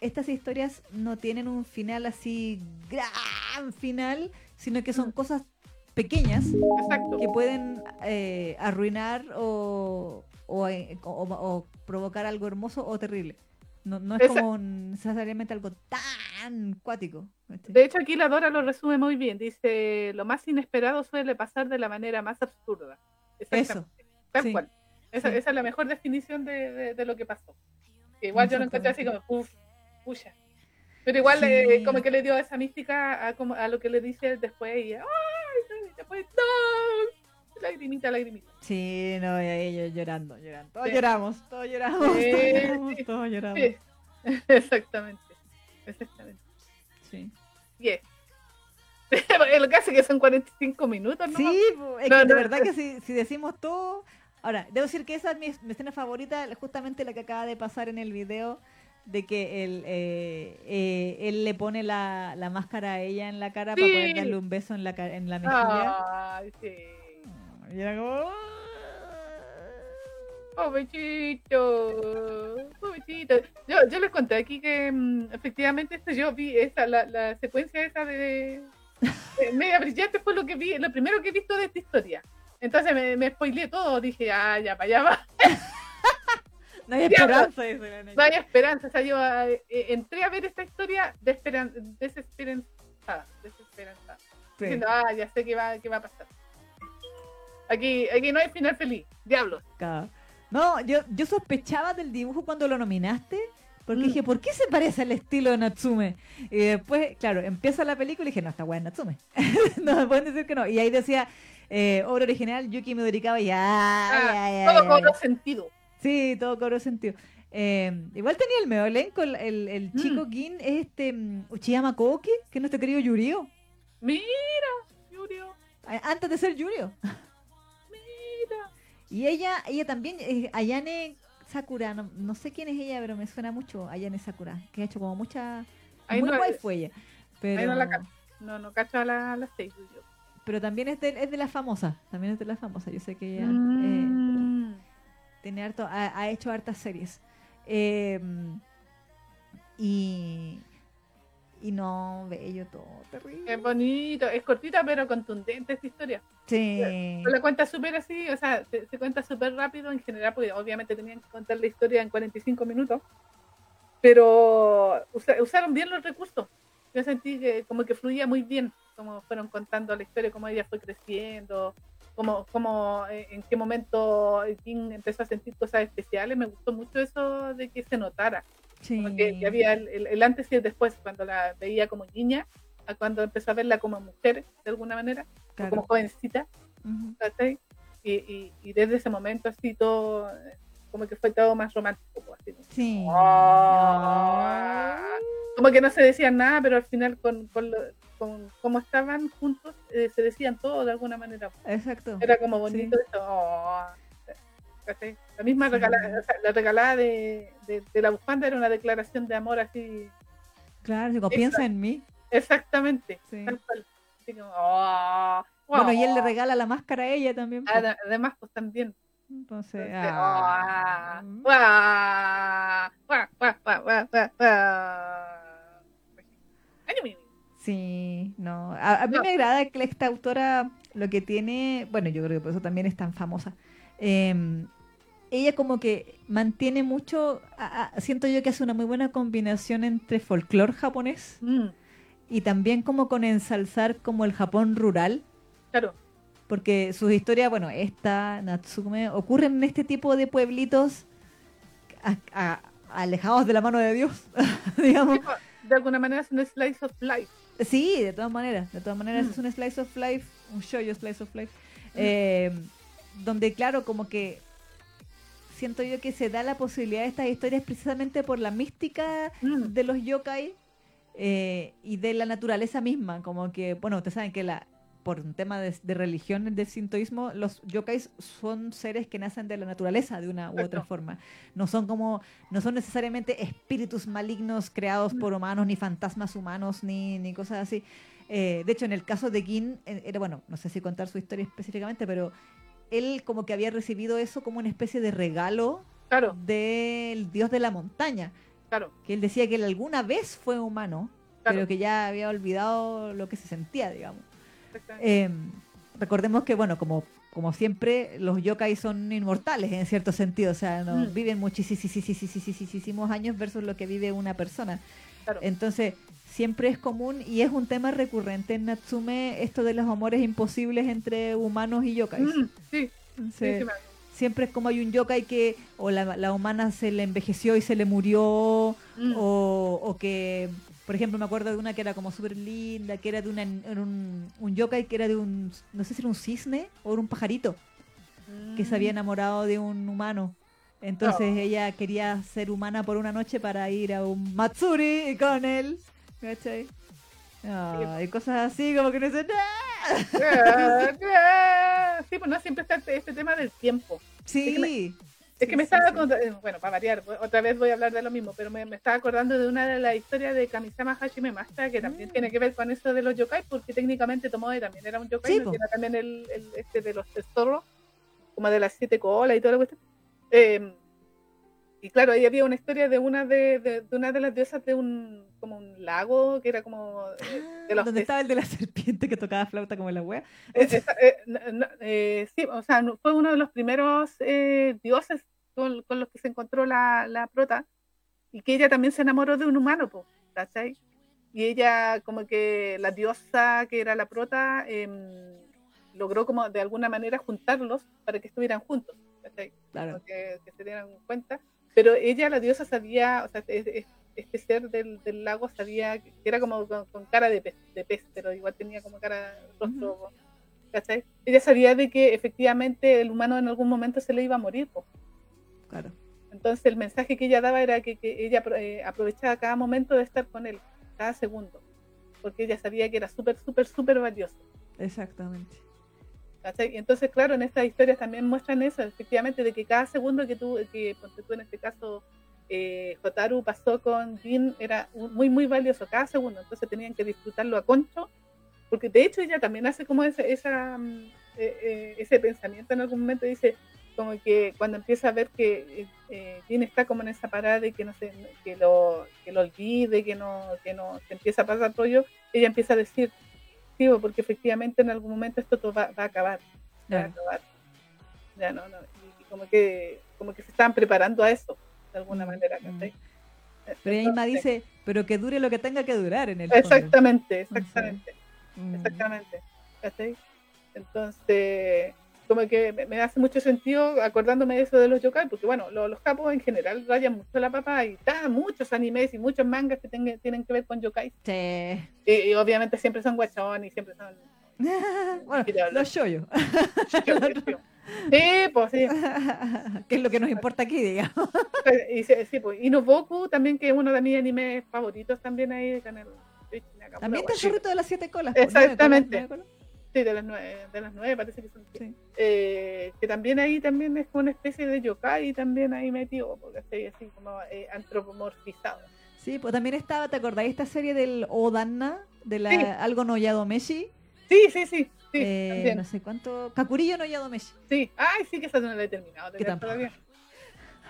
estas historias no tienen un final así gran final, sino que son mm. cosas pequeñas que pueden eh, arruinar o, eh, o, o, provocar algo hermoso o terrible. No, no es como necesariamente algo tan cuático. De hecho, aquí la Dora lo resume muy bien. Dice, lo más inesperado suele pasar de la manera más absurda. Eso. Tal cual. Esa, esa, es la mejor definición de, de, lo que pasó. Que igual yo lo encontré así como, uff, pucha. Pero igual eh, como que le dio esa mística a, como, a lo que le dice después y ¡ay! Después, ¡no! Lagrimita, lagrimita. Sí, no, y ahí llorando, llorando. Todos lloramos, todos lloramos, todos lloramos, todos lloramos. Exactamente, exactamente. Sí. Yes. lo que hace que son 45 minutos, ¿no? Sí, es que de verdad que si, si decimos todo... Ahora, debo decir que esa es mi, mi escena favorita, justamente la que acaba de pasar en el video de que él, eh, eh, él le pone la, la, máscara a ella en la cara para poder darle un beso en la, en la mejilla. Ay, sí. Y era como... Pobrecito, pobrecito. Yo, yo les conté aquí que mm, efectivamente esto yo vi esa, la, la secuencia esa de, media brillante fue lo que vi, lo primero que he visto de esta historia. Entonces me, me spoileé todo, dije, ah, ya, para allá va. No hay esperanza. no hay esperanza. O sea, yo eh, eh, entré a ver esta historia desesperanzada. Desesperanzada. Diciendo, ah, ya sé qué va, qué va a pasar. Aquí, aquí no hay final feliz. Diablos. No, yo, yo sospechaba del dibujo cuando lo nominaste. Porque mm. dije, ¿por qué se parece al estilo de Natsume? Y después, claro, empieza la película y dije, no, está guay Natsume. no me pueden decir que no. Y ahí decía, eh, obra original, Yuki Midorikawa, ya, ah, ya, ya. Todo con sentido. Sí, todo cobró sentido. Eh, igual tenía el medio elenco, el, el, mm. chico Gin es este um, Uchiyama Koke, que es nuestro querido Yurio. Mira, Yurio. Antes de ser Yurio. Y ella, ella también, eh, Ayane Sakura, no, sé quién es ella, pero me suena mucho Ayane Sakura, que ha hecho como mucha... muy guay fue ella. Pero... no la cacho. No, no cacho a, la, las seis, pero también es de, es de la famosa, también es de la famosa. Yo sé que ella eh, Mm. tiene harto, ha, ha hecho hartas series. Eh, y, y no, bello todo, terrible. Es bonito, es cortita pero contundente esta historia. Sí, la cuenta súper así, o sea, se, se cuenta súper rápido en general, porque obviamente tenían que contar la historia en 45 minutos, pero usa- usaron bien los recursos. Yo sentí que como que fluía muy bien, como fueron contando la historia, cómo ella fue creciendo, cómo, cómo eh, en qué momento King empezó a sentir cosas especiales. Me gustó mucho eso de que se notara, sí. como que, que había el, el- antes y el después, cuando la veía como niña, a cuando empezó a verla como mujer, de alguna manera, Claro. como jovencita. Y, y, y desde ese momento así todo, como que fue todo más romántico. pues, así como- Sí. Ah. Como que no se decían nada, pero al final con, con, lo- con cómo estaban juntos eh, se decían todo de alguna manera. Exacto. Era como bonito eso. Oh, ¿cachai? La misma regalada, o sea, la regalada de, de, de la bufanda era una declaración de amor así, Claro, digo, piensa en mí. exactamente, Sí. tal cual. Así como, oh, Bueno, y él le oh. regala la máscara a ella también. pues. Ade- Además, pues también. Entonces, ah. Sí, no. A, a mí No. me agrada que esta autora lo que tiene, bueno, yo creo que por eso también es tan famosa. Eh, ella como que mantiene mucho, a- a- siento yo que hace una muy buena combinación entre folclore japonés Mm, y también como con ensalzar como el Japón rural, claro, porque sus historias, bueno, esta, Natsume, ocurren en este tipo de pueblitos a- alejados de la mano de Dios, digamos. Pues, de alguna manera es un slice of life. Sí, de todas maneras, de todas maneras Mm. es un slice of life, un shoyo slice of life, eh, donde claro, como que siento yo que se da la posibilidad de estas historias precisamente por la mística Mm, de los yokai eh, y de la naturaleza misma, como que, bueno, ustedes saben que la por un tema de, de religión del sintoísmo, los yokais son seres que nacen de la naturaleza de una u otra Exacto. forma. No son como, no son necesariamente espíritus malignos creados Mm. por humanos, ni fantasmas humanos, ni, ni cosas así. Eh, de hecho, en el caso de Gin, eh, era bueno, no sé si contar su historia específicamente, pero él como que había recibido eso como una especie de regalo claro, del dios de la montaña claro, que él decía que él alguna vez fue humano, Claro. pero que ya había olvidado lo que se sentía, digamos. Eh, recordemos que, bueno, como, como siempre, los yokai son inmortales en cierto sentido, o sea, no, Mm. viven muchísimos años versus lo que vive una persona. Claro. Entonces, siempre es común y es un tema recurrente en Natsume esto de los amores imposibles entre humanos y yokais. Mm, sí, sí, Entonces, sí, me- siempre es como hay un yokai que o la, la humana se le envejeció y se le murió mm, o, o que, por ejemplo, me acuerdo de una que era como súper linda, que era de una, era un, un yokai que era de un, no sé si era un cisne o era un pajarito, que se había mm, enamorado de un humano. Entonces Oh. ella quería ser humana por una noche para ir a un Matsuri con él. ¿Cachai? Ah, y cosas así como que no. Ah, Sí, pues no, siempre está este, este tema del tiempo. Sí. Es que me sí, estaba sí. eh, bueno, para variar, otra vez voy a hablar de lo mismo, pero me, me estaba acordando de una de las historias de Kamisama Hashime Master, que también Mm. tiene que ver con eso de los yokai, porque técnicamente Tomoe también era un yokai, ¿no? era también el, el- este de los tesoros, como de las siete colas y toda la cuestión. Eh, y claro, ahí había una historia de una de, de- de una de las diosas de un como un lago que era como eh, de los Donde estaba el de la serpiente que tocaba flauta como la wea. eh, eh, no- eh, sí, o sea, fue uno de los primeros eh, dioses con, con los que se encontró la, la prota y que ella también se enamoró de un humano, po, ¿cachai? Y ella, como que la diosa que era la prota, em, logró como de alguna manera juntarlos para que estuvieran juntos, ¿cachai? Claro. Que, que se dieran cuenta. Pero ella, la diosa, sabía, o sea, es- es- este ser del, del lago sabía que era como con, con cara de pez, de pez, pero igual tenía como cara, rostro, ¿cachai? Ella sabía de que efectivamente el humano en algún momento se le iba a morir, po. Claro. Entonces el mensaje que ella daba era que, que ella eh, aprovechaba cada momento de estar con él, cada segundo, porque ella sabía que era súper, súper, súper valioso. Exactamente. ¿Cachai? Entonces, claro, en estas historias también muestran eso, efectivamente, de que cada segundo que tú, que tú en este caso, eh, pasó con Jin era muy, muy valioso, cada segundo. Entonces tenían que disfrutarlo a concho, porque de hecho ella también hace como ese, esa, mm, eh, eh, ese pensamiento en algún momento, dice como que cuando empieza a ver que eh, está como en esa parada de que no se, que lo, que lo olvide, que no, que no se empieza a pasar rollo, ella empieza a decir, sí, porque efectivamente en algún momento esto todo va, a acabar, va a acabar. Ya no, no, y, como que como que se están preparando a eso, de alguna mm, manera, mm. Pero Emma dice, pero que dure lo que tenga que durar en el Exactamente, exactamente. Mm. Exactamente. Entonces, como que me, hace mucho sentido acordándome de eso de los yokai, porque bueno, los, capos en general rayan mucho la papa y está muchos animes y muchos mangas que tienen que ver con yokai. Sí. Y, obviamente siempre son guachón y siempre son... bueno, los shoyo. Sí, pues sí. que es lo que nos importa aquí, digamos. y, sí, pues, y Noboku también, que es uno de mis animes favoritos también ahí con el también está el zorrito de las siete colas. Exactamente. Sí, de las nueve, de las nueve parece que son. Eh, que también ahí también es como una especie de yokai también ahí metido, porque estoy así como eh, antropomorfizado. Sí, pues también estaba, ¿te acordáis esta serie del Odanna? De la algo no Yadomeshi. Sí, sí, sí. sí eh, no sé cuánto. Kakurillo no Yadomeshi. Sí, ay, sí que esa no la he terminado. Que todavía.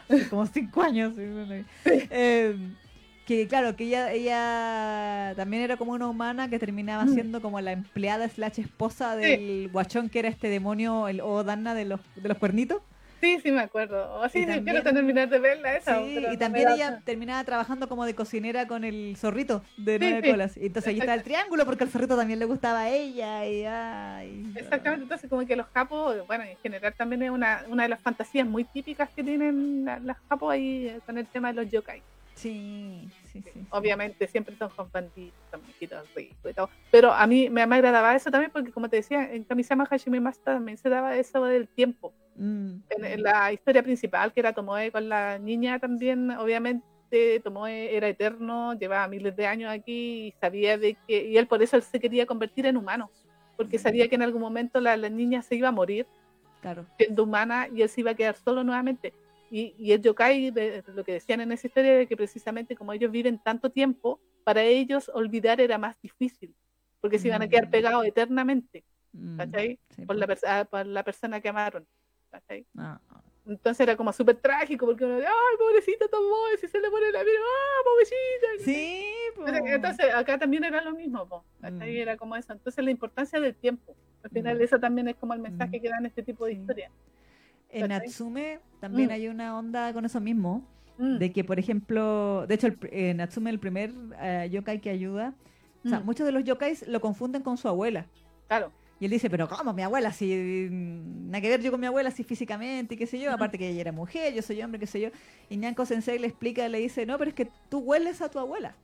como cinco años. Sí. Que claro, que ella, ella también era como una humana que terminaba mm. siendo como la empleada slash esposa del guachón que era este demonio, el Odanna de los, de los cuernitos. Sí, sí me acuerdo. O sí, quiero terminar de verla esa. Sí, y también ella terminaba trabajando como de cocinera con el zorrito de nueve colas. Y entonces ahí está el triángulo porque el zorrito también le gustaba a ella. Y, Exactamente, entonces como que los capos, bueno, en general también es una, una de las fantasías muy típicas que tienen las capos ahí eh, con el tema de los yokai. Sí, sí, sí. Obviamente siempre son con banditos, son ricos y todo. Pero a mí me, agradaba eso también porque, como te decía, en Kamisama Hashime Master también se daba eso del tiempo. Mm. En, la historia principal, que era Tomoe con la niña también, obviamente Tomoe era eterno, llevaba miles de años aquí y sabía de que, y él por eso él se quería convertir en humano, porque sabía que en algún momento la, la niña se iba a morir claro. siendo humana y él se iba a quedar solo nuevamente y, y el yokai, de, lo que decían en esa historia, de que precisamente como ellos viven tanto tiempo, para ellos olvidar era más difícil, porque se iban a quedar mm. pegados eternamente, mm, ¿cachai? por, la ah, por, la persona que amaron, ¿cachai? Ah. Entonces era como súper trágico, porque uno, ay, pobrecita tomó, si se le pone la vida, ah, pobrecita. Sí, Entonces acá también era lo mismo, po, ¿cachai? Mm. Era como eso. Entonces la importancia del tiempo, al final eso también es como el mensaje que dan este tipo de historias. En Natsume también mm. hay una onda con eso mismo. Mm. De que, por ejemplo, de hecho, el, Natsume, el primer uh, yokai que ayuda, o sea, mm. muchos de los yokais lo confunden con su abuela. Claro. Y él dice, pero ¿cómo mi abuela? Si nada que ver yo con mi abuela, si físicamente y qué sé yo, aparte que ella era mujer, yo soy hombre, qué sé yo. Y Nyanko Sensei le explica, le dice, no, pero es que tú hueles a tu abuela.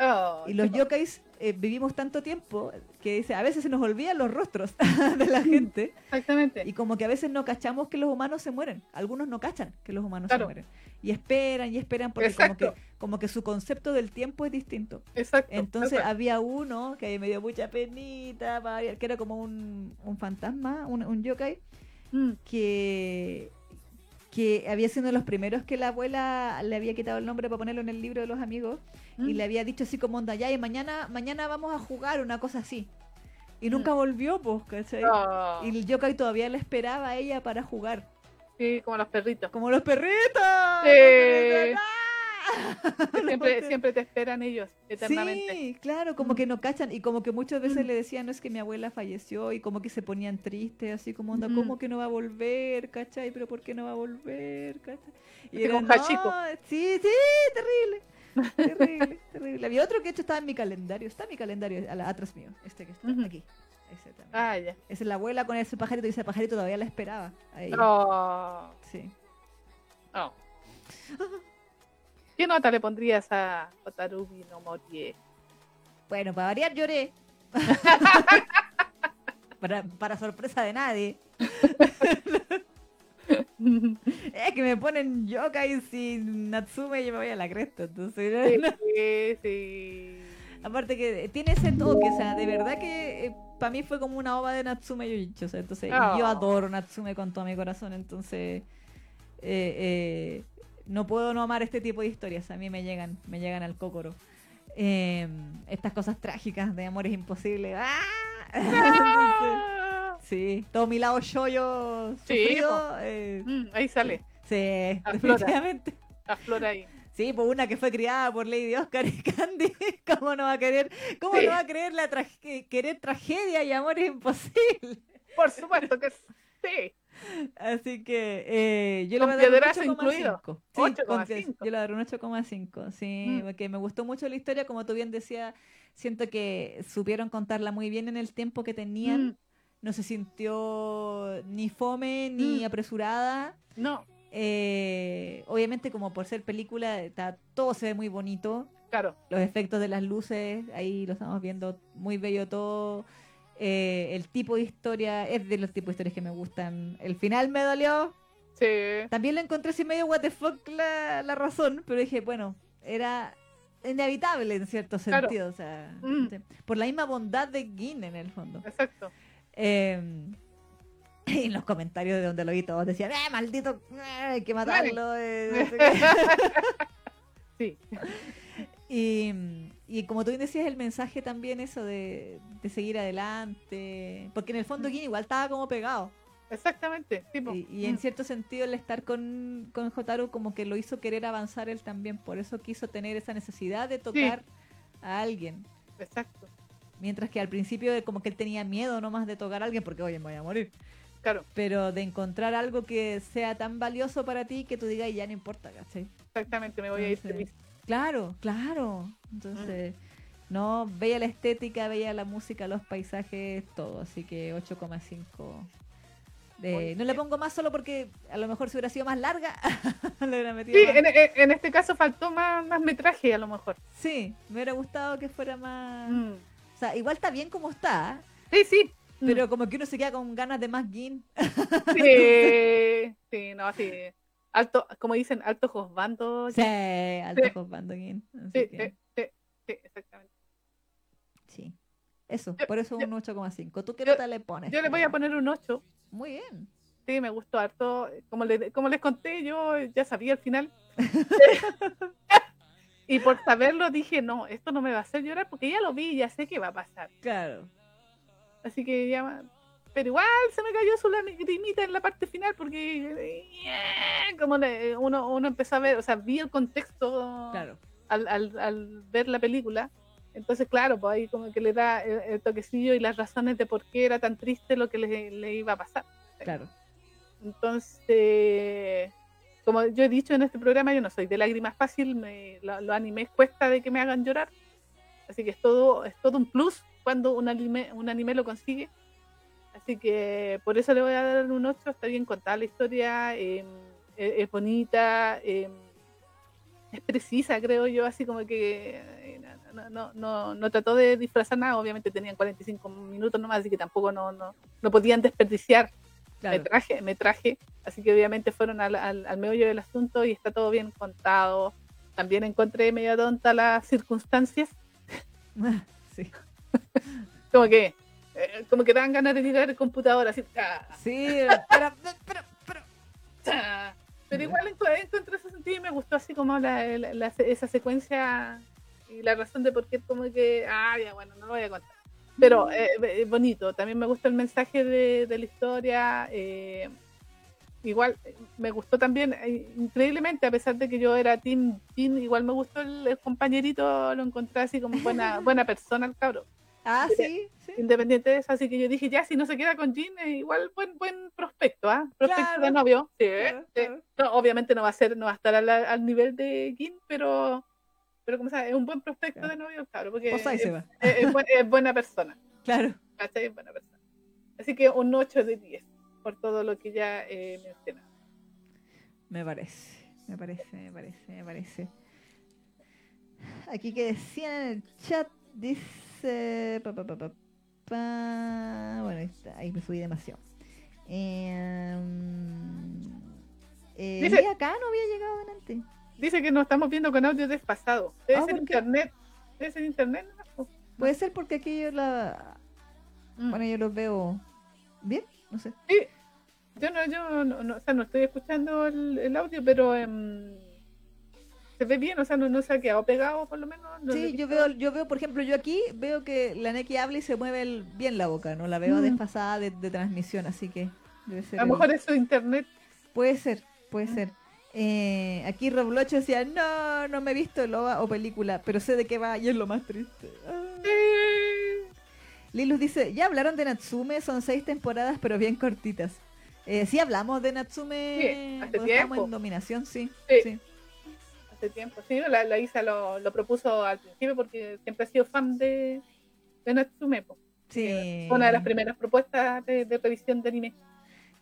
Oh, y los yokais eh, vivimos tanto tiempo que dice, a veces se nos olvidan los rostros de la gente. Exactamente. Y como que a veces no cachamos que los humanos se mueren. Algunos no cachan que los humanos se mueren. Y esperan y esperan porque como que, como que su concepto del tiempo es distinto. Exacto. Entonces había uno que me dio mucha penita, que era como un, un fantasma, un, un yokai, mm. que que había sido uno de los primeros que la abuela le había quitado el nombre para ponerlo en el libro de los amigos y mm. le había dicho así como onda ya y mañana mañana vamos a jugar una cosa así y nunca mm. volvió pues ¿cachai? Y el yokai todavía le esperaba a ella para jugar sí como los perritos como los perritos sí. siempre, siempre te esperan ellos eternamente. Sí, claro, como que no cachan y como que muchas veces le decían, no es que mi abuela falleció y como que se ponían tristes, así como onda, ¿cómo que no va a volver? ¿Cachai? ¿Pero por qué no va a volver? ¿Cachai? Y era, no, sí, sí, terrible. terrible, terrible. Había otro que hecho estaba en mi calendario, está en mi calendario atrás mío, este que está aquí. Ese. Ah, ya. Es la abuela con ese pajarito y ese pajarito todavía la esperaba. Ahí. Oh. Sí. Oh. ¿Qué nota le pondrías a Otarubi no Morie? Bueno, para variar lloré. para, sorpresa de nadie. es que me ponen yokai sin Natsume y yo me voy a la cresta. Entonces, sí, sí. Aparte que tiene ese toque, o sea, de verdad que eh, para mí fue como una ova de Natsume Yoichi, o sea, entonces yo oh. adoro Natsume con todo mi corazón, entonces eh, eh, no puedo no amar este tipo de historias. A mí me llegan, me llegan al cócoro. Em, estas cosas trágicas de amores imposibles. ¡Ah! sí, todo mi lado yo sí, eh, mm, ahí sale. Sí, definitivamente. Aflora ahí. Sí, pues una que fue criada por Lady Oscar y Candy, ¿cómo no va a querer, cómo no va a querer la querer tragedia y amor es imposible? Por supuesto que sí. Así que eh, yo le voy a dar un 8,5. Sí, yo le voy a dar un 8,5. Sí, mm. porque me gustó mucho la historia, como tú bien decías, siento que supieron contarla muy bien en el tiempo que tenían. Mm. No se sintió ni fome ni mm. apresurada. No. Eh, obviamente, como por ser película, está, todo se ve muy bonito. Claro. Los efectos de las luces, ahí lo estamos viendo muy bello todo. Eh, el tipo de historia es de los tipos de historias que me gustan. El final me dolió. Sí. También lo encontré así medio what the fuck la, razón, pero dije, bueno, era inevitable en cierto sentido. O sea, mm. por la misma bondad de Gin en el fondo. Exacto. Eh, y en los comentarios de donde lo vi todos decían, ¡eh, maldito! hay que matarlo! Eh, sí. Y, como tú decías, el mensaje también eso de, seguir adelante. Porque en el fondo Gin igual estaba como pegado. Exactamente. Y, en mm. cierto sentido el estar con, con Jotaro como que lo hizo querer avanzar él también. Por eso quiso tener esa necesidad de tocar a alguien. Exacto. Mientras que al principio como que él tenía miedo nomás de tocar a alguien porque, oye, me voy a morir. Pero de encontrar algo que sea tan valioso para ti que tú digas, ya no importa, ¿cachai? Exactamente, me voy a ir feliz. Claro, claro. Entonces, no, veía la estética, veía la música, los paisajes, todo. Así que 8,5. no le pongo más solo porque a lo mejor si hubiera sido más larga, le hubiera metido Sí, En, este caso faltó más, más metraje a lo mejor. Sí, me hubiera gustado que fuera más... Mm. O sea, igual está bien como está. Sí, sí, pero como que uno se queda con ganas de más gin. Sí, sí, no, sí. Alto, como dicen, alto josbando. Sí, alto sí. josbando. Sí, sí, sí, exactamente. Sí. Eso, por eso un 8,5. ¿Tú qué nota le pones? Yo le voy a poner un 8. Muy bien. Sí, me gustó harto. Como, le, como les conté, yo ya sabía al final. y por saberlo dije, no, esto no me va a hacer llorar porque ya lo vi y ya sé qué va a pasar. Claro. Así que ya. Pero igual se me cayó su lagrimita en la parte final porque. Eh, como uno, uno empezó a ver, o sea, vi el contexto claro. al, al, al ver la película. Entonces, claro, pues ahí como que le da el, toquecillo y las razones de por qué era tan triste lo que le, le iba a pasar. Claro. Entonces, como yo he dicho en este programa, yo no soy de lágrimas fácil, me, lo, lo anime cuesta de que me hagan llorar. Así que es todo, es todo un plus cuando un anime, un anime lo consigue. Así que por eso le voy a dar un 8. Está bien contada la historia, em, e, es, bonita, em, es precisa, creo yo, así como que eh, no, no, no, no, trató de disfrazar nada. Obviamente tenían 45 minutos nomás, así que tampoco no, no, no podían desperdiciar metraje, metraje. Así que obviamente fueron al, al, al meollo del asunto y está todo bien contado. También encontré medio tonta las circunstancias. sí. como que eh, como que dan ganas de tirar el computador así. ¡ah! Sí, pero, pero, pero, ¡ah! pero igual encontré ese sentido y me gustó así como la, esa secuencia y la razón de por qué como que, ah, ya bueno, no lo voy a contar. Pero eh, eh, bonito, también me gusta el mensaje de, de la historia. Eh, igual me gustó también, increíblemente, a pesar de que yo era Team igual me gustó el, compañerito, lo encontré así como buena, buena persona el cabro. Ah, sí, Independiente de eso, así que yo dije, ya, si no se queda con Jean, igual buen buen prospecto, ¿ah? Prospecto de novio. Sí, obviamente no va a ser, no va a estar al, nivel de Jean, pero, pero como sabes, es un buen prospecto de novio, claro, porque es, es, buena persona. Claro. Es buena persona. Así que un 8 de 10, por todo lo que ya eh, mencionado. Me parece, me parece, me parece, me parece. Aquí que decían en el chat, dice bueno, ahí me subí demasiado. Em, eh, dice, acá no había llegado adelante. Dice que nos estamos viendo con audio despasado. Debe ah, ser internet. Debe ser internet. Puede ser porque aquí yo la. Mm. Bueno, yo los veo bien, no sé. Sí. Yo no, yo no, o sea, no estoy escuchando el, audio, pero. Se ve bien, o sea, no, no se ha quedado pegado por lo menos. sí, yo veo, yo veo, por ejemplo, yo aquí veo que la Neki habla y se mueve bien la boca, no la veo mm. desfasada de, transmisión, así que debe ser. A lo mejor eso internet. Puede ser, puede mm. ser. Eh, aquí Roblocho decía, no, no me he visto Loba o película, pero sé de qué va y es lo más triste. Lilus dice, ya hablaron de Natsume, son seis temporadas pero bien cortitas. Eh, sí hablamos de Natsume sí, estamos en dominación, sí. sí tiempo. Sí, la, Isa lo, propuso al principio porque siempre ha sido fan de, de Natsume. Sí. Fue una de las primeras propuestas de, de revisión de anime.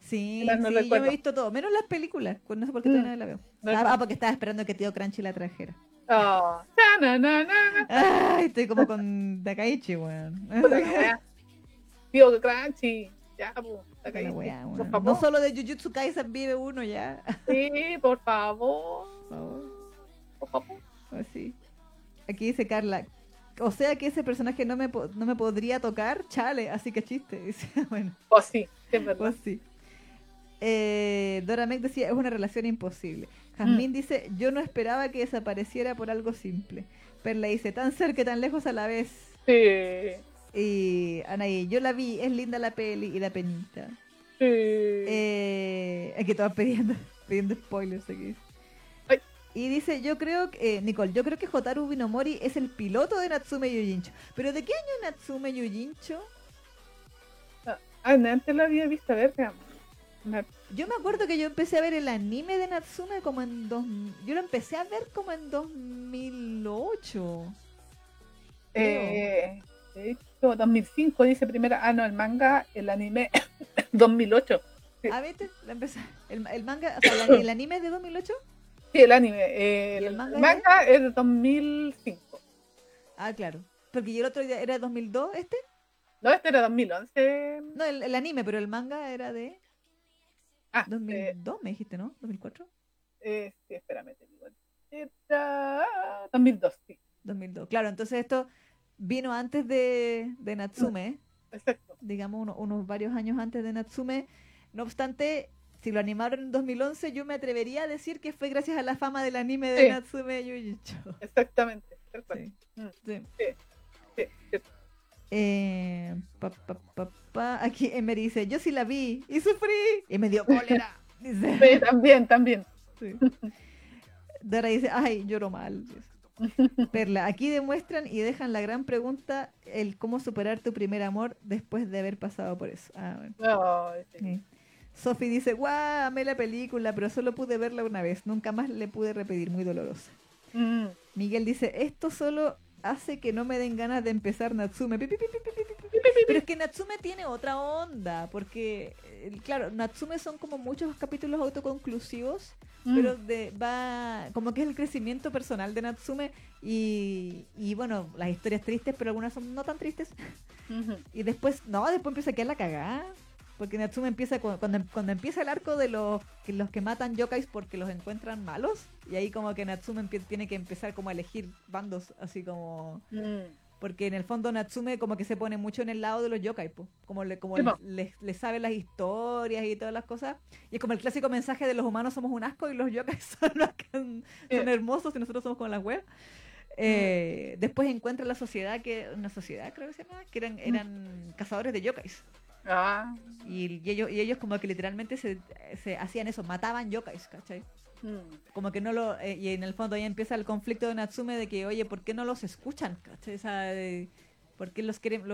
Sí, sí yo he visto todo, menos las películas. No sé por qué todavía mm. no la veo. Ah, porque estaba esperando que tío Crunchy la trajera. Oh. Ay, estoy como con Takaichi, weón. tío Crunchy. Ya, Takaichi, por favor. No solo de Jujutsu Kaisen vive uno ya. Sí, por favor. Por favor. Así. Aquí dice Carla. O sea que ese personaje no me, no me podría tocar, chale, así que chiste. Dice, bueno. Pues sí, es verdad. Pues sí. Eh, Dora Meg decía, es una relación imposible. Jazmín mm. dice, yo no esperaba que desapareciera por algo simple. Perla dice, tan cerca y tan lejos a la vez. Sí. Y Anaí, yo la vi, es linda la peli y la penita. Sí. Eh, aquí todas pidiendo, pidiendo spoilers aquí. Y dice, yo creo que, eh, Nicole, yo creo que Hotaru Binomori es el piloto de Natsume Yujincho. ¿Pero de qué año Natsume Yujincho? Ah, antes lo había visto, a ver, Yo me acuerdo que yo empecé a ver el anime de Natsume como en dos... Yo lo empecé a ver como en 2008. Eh, de hecho, 2005 dice primera... Ah, no, el manga, el anime, 2008. Ah, ¿viste? El, el manga, o sea, el, el anime es de 2008. Sí, el anime. el, manga, es de 2005. Ah, claro. Porque el otro día era de 2002, ¿este? No, este era 2011. No, el, anime, pero el manga era de. Ah, 2002, me dijiste, ¿no? ¿2004? Eh, sí, espérame, te digo. Era 2002, sí. 2002, claro. Entonces esto vino antes de, de Natsume. Exacto. Digamos, unos varios años antes de Natsume. No obstante, si lo animaron en 2011, yo me atrevería a decir que fue gracias a la fama del anime de Natsume Yujicho. Exactamente. Sí. Mm. Sí. sí. Eh, Aquí Emery dice, yo sí la vi y sufrí y me dio cólera. Dice. Sí, también, también. Sí. Dara dice, ay, lloro mal. Perla, aquí demuestran y dejan la gran pregunta, el cómo superar tu primer amor después de haber pasado por eso. Ah, bueno. sí. Sophie dice, guau, amé la película, pero solo pude verla una vez, nunca más le pude repetir, muy dolorosa. Mm. Miguel dice, esto solo hace que no me den ganas de empezar Natsume. Pero es que Natsume tiene otra onda, porque, eh, claro, Natsume son como muchos capítulos autoconclusivos, mm. pero de, va, como que es el crecimiento personal de Natsume y, y bueno, las historias tristes, pero algunas son no tan tristes. Y después, no, después empieza a quedar la cagada. Porque Natsume empieza cuando, cuando empieza el arco de los que, los que matan yokais porque los encuentran malos. Y ahí como que Natsume tiene que empezar como a elegir bandos, así como... Mm. Porque en el fondo Natsume como que se pone mucho en el lado de los yokai, como, le, como le, sabe las historias y todas las cosas. Y es como el clásico mensaje de los humanos somos un asco y los yokais son, son hermosos y nosotros somos como las weas. Eh, después encuentra la sociedad que una sociedad creo que se llama que eran eran cazadores de yokais Ah. Y, ellos, y ellos como que literalmente se, hacían eso, mataban yokais, ¿cachai? Hmm. Como que no lo... Eh, y en el fondo ahí empieza el conflicto de Natsume de que, oye, ¿por qué no los escuchan? ¿cachai? O sea, ¿Por qué los quieren...?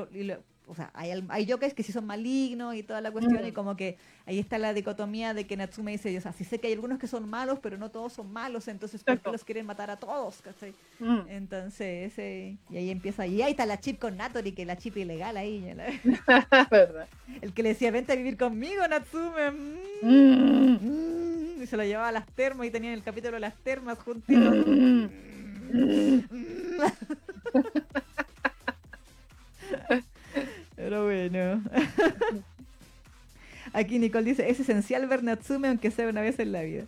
O sea, hay, hay yokais que sí son malignos y toda la cuestión, y mm. como que ahí está la dicotomía de que Natsume dice, o sea, sí sé que hay algunos que son malos, pero no todos son malos, entonces ¿por qué los quieren matar a todos? Mm. Entonces, ese, y ahí empieza, y ahí está la chip con Natori, que la chip ilegal ahí. El que le decía, vente a vivir conmigo, Natsume. Mm. Y se lo llevaba a las termas y tenían el capítulo de las termas juntitos. Pero bueno. Aquí Nicole dice, es esencial ver Natsume aunque sea una vez en la vida.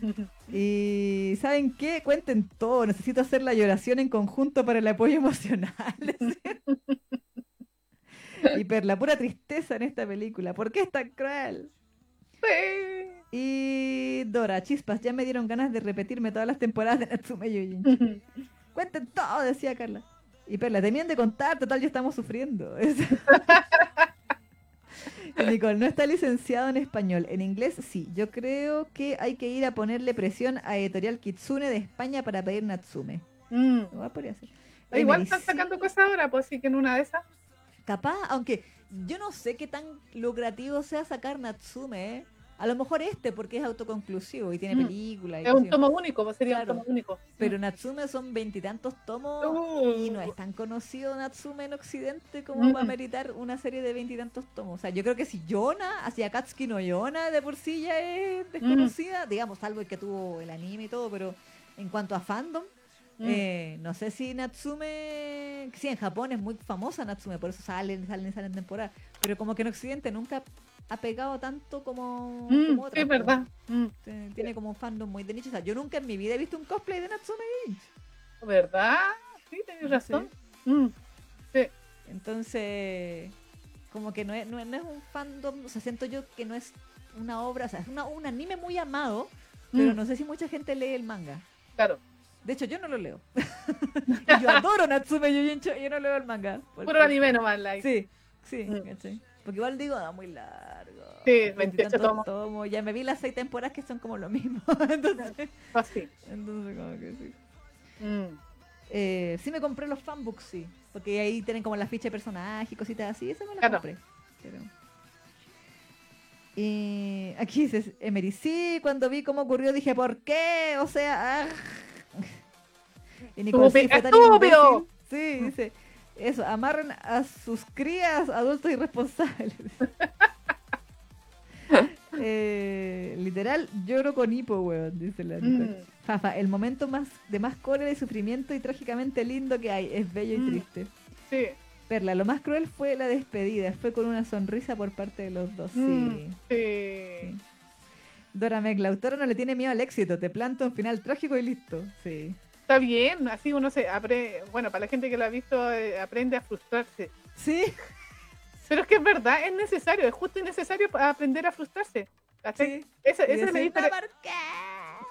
Y ¿saben qué? Cuenten todo. Necesito hacer la lloración en conjunto para el apoyo emocional. y per la pura tristeza en esta película. ¿Por qué es tan cruel? Y Dora, chispas, ya me dieron ganas de repetirme todas las temporadas de Natsume Yojin. Cuenten todo, decía Carla. Y Perla, tenían de contar, total, ya estamos sufriendo. Nicole, no está licenciado en español. En inglés sí. Yo creo que hay que ir a ponerle presión a Editorial Kitsune de España para pedir Natsume. Mm. Igual están sacando cosas ahora, pues sí que en una de esas. Capaz, aunque yo no sé qué tan lucrativo sea sacar Natsume, ¿eh? A lo mejor este, porque es autoconclusivo y tiene mm. película. es un tomo único, pues sería un tomo único. Pero mm. Natsume son veintitantos tomos y no es tan conocido Natsume en Occidente como para meritar una serie de veintitantos tomos. O sea, yo creo que si Yona, hacia Katsuki no Yona, de por sí ya es desconocida, digamos, algo que tuvo el anime y todo, pero en cuanto a fandom, eh, no sé si Natsume. Sí, en Japón es muy famosa Natsume, por eso salen, salen, salen temporadas. Pero como que en Occidente nunca ha pegado tanto como, mm, como Es verdad. Mm. Tiene como un fandom muy de nicho. O sea, yo nunca en mi vida he visto un cosplay de Natsume ¿Verdad? Sí, tienes razón. Mm, sí. Entonces, como que no es, no, es, un fandom, o sea, siento yo que no es una obra, o sea, es una, un anime muy amado, pero no sé si mucha gente lee el manga. Claro. De hecho, yo no lo leo. yo adoro Natsume Yojincho y yo no leo el manga. Puro anime nomás, like. Sí, sí, mm. Porque igual digo, da muy largo. Sí, 28 tomos. Tomo. Ya me vi las seis temporadas que son como lo mismo. entonces, Así. Ah, entonces como que sí. Mm. Eh, sí me compré los fanbooks, sí. Porque ahí tienen como la ficha de personaje y cositas así. Eso me lo compré. Y aquí dices, Emery, sí, cuando vi cómo ocurrió dije, ¿por qué? O sea, ah. y Nicole, sí, fue Sí, dice, eso, amarren a sus crías adultos irresponsables. eh, literal, lloro con hipo, weón, dice la mm. Fafa, el momento más de más cólera y sufrimiento y trágicamente lindo que hay. Es bello y mm. triste. Sí. Perla, lo más cruel fue la despedida. Fue con una sonrisa por parte de los dos. sí. Mm, sí. Dora Meg, la autora no le tiene miedo al éxito. Te planto un final trágico y listo. Sí está bien, así uno se aprende, bueno, para la gente que lo ha visto, eh, aprende a frustrarse. Sí. Pero es que es verdad, es necesario, es justo y necesario aprender a frustrarse. Sí. Esa, es la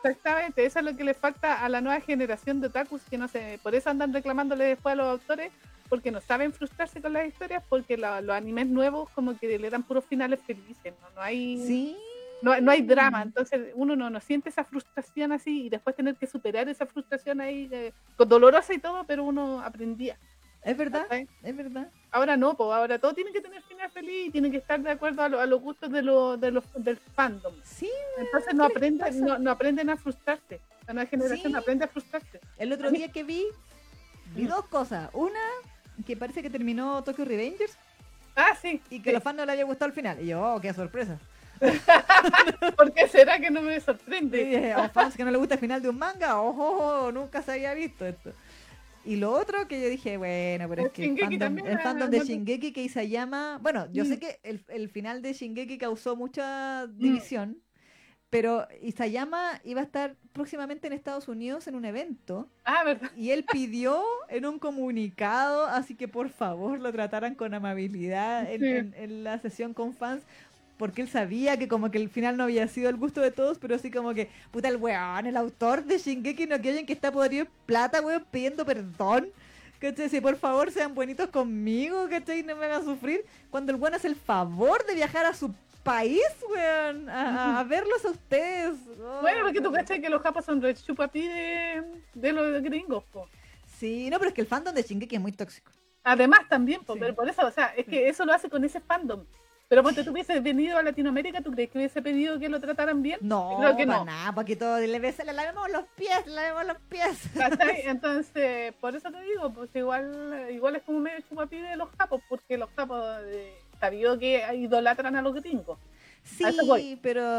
Exactamente, eso es lo que le falta a la nueva generación de otakus, que no sé, por eso andan reclamándole después a los autores, porque no saben frustrarse con las historias, porque los animes nuevos como que le dan puros finales felices, ¿no? No hay... Sí no, no hay drama, entonces uno no, no siente esa frustración así y después tener que superar esa frustración ahí, eh, con dolorosa y todo, pero uno aprendía. Es verdad, es verdad. Ahora no, pues ahora todo tiene que tener final feliz y tiene que estar de acuerdo a, los gustos de, lo, de los, del fandom. Sí. Entonces no aprenden, no, no, aprenden a frustrarse. La nueva generación aprende a frustrarse. El otro día que vi, vi dos cosas. Una, que parece que terminó Tokyo Revengers. Ah, sí. Y que a los fans no les haya gustado al final. Y yo, oh, qué sorpresa. ¿Por qué será que no me sorprende? a fans que no le gusta el final de un manga, ojo, nunca se había visto esto. Y lo otro que yo dije, bueno, pero es que el fandom, de Shingeki que llama, bueno, yo sé mm. que el, final de Shingeki causó mucha mm. división, pero Isayama iba a estar próximamente en Estados Unidos en un evento. Ah, ¿verdad? Y él pidió en un comunicado, así que por favor lo trataran con amabilidad en la sesión con fans, porque él sabía que como que el final no había sido el gusto de todos, pero así como que, puta, el weón, el autor de Shingeki no Kyojin que está podrido plata, weón, pidiendo perdón. ¿Cachai? Si por favor sean buenitos conmigo, ¿cachai? No me hagan sufrir. Cuando el weón hace el favor de viajar a su país, weón, a, verlos a ustedes. bueno, porque tú cachai que los japas son re chupapi de, de los gringos, po. Sí, no, pero es que el fandom de Shingeki es muy tóxico. Además también, po, pero por eso, o sea, es que eso lo hace con ese fandom. Pero cuando tú hubieses venido a Latinoamérica, ¿tú crees que hubiese pedido que lo trataran bien? No, Creo que no. nada, porque todo le, le lavemos los pies, le lavemos los pies. Entonces, por eso te digo, pues igual igual es como medio chupapi de los japos, porque los japos eh, sabido que idolatran a los gringos. Sí, pero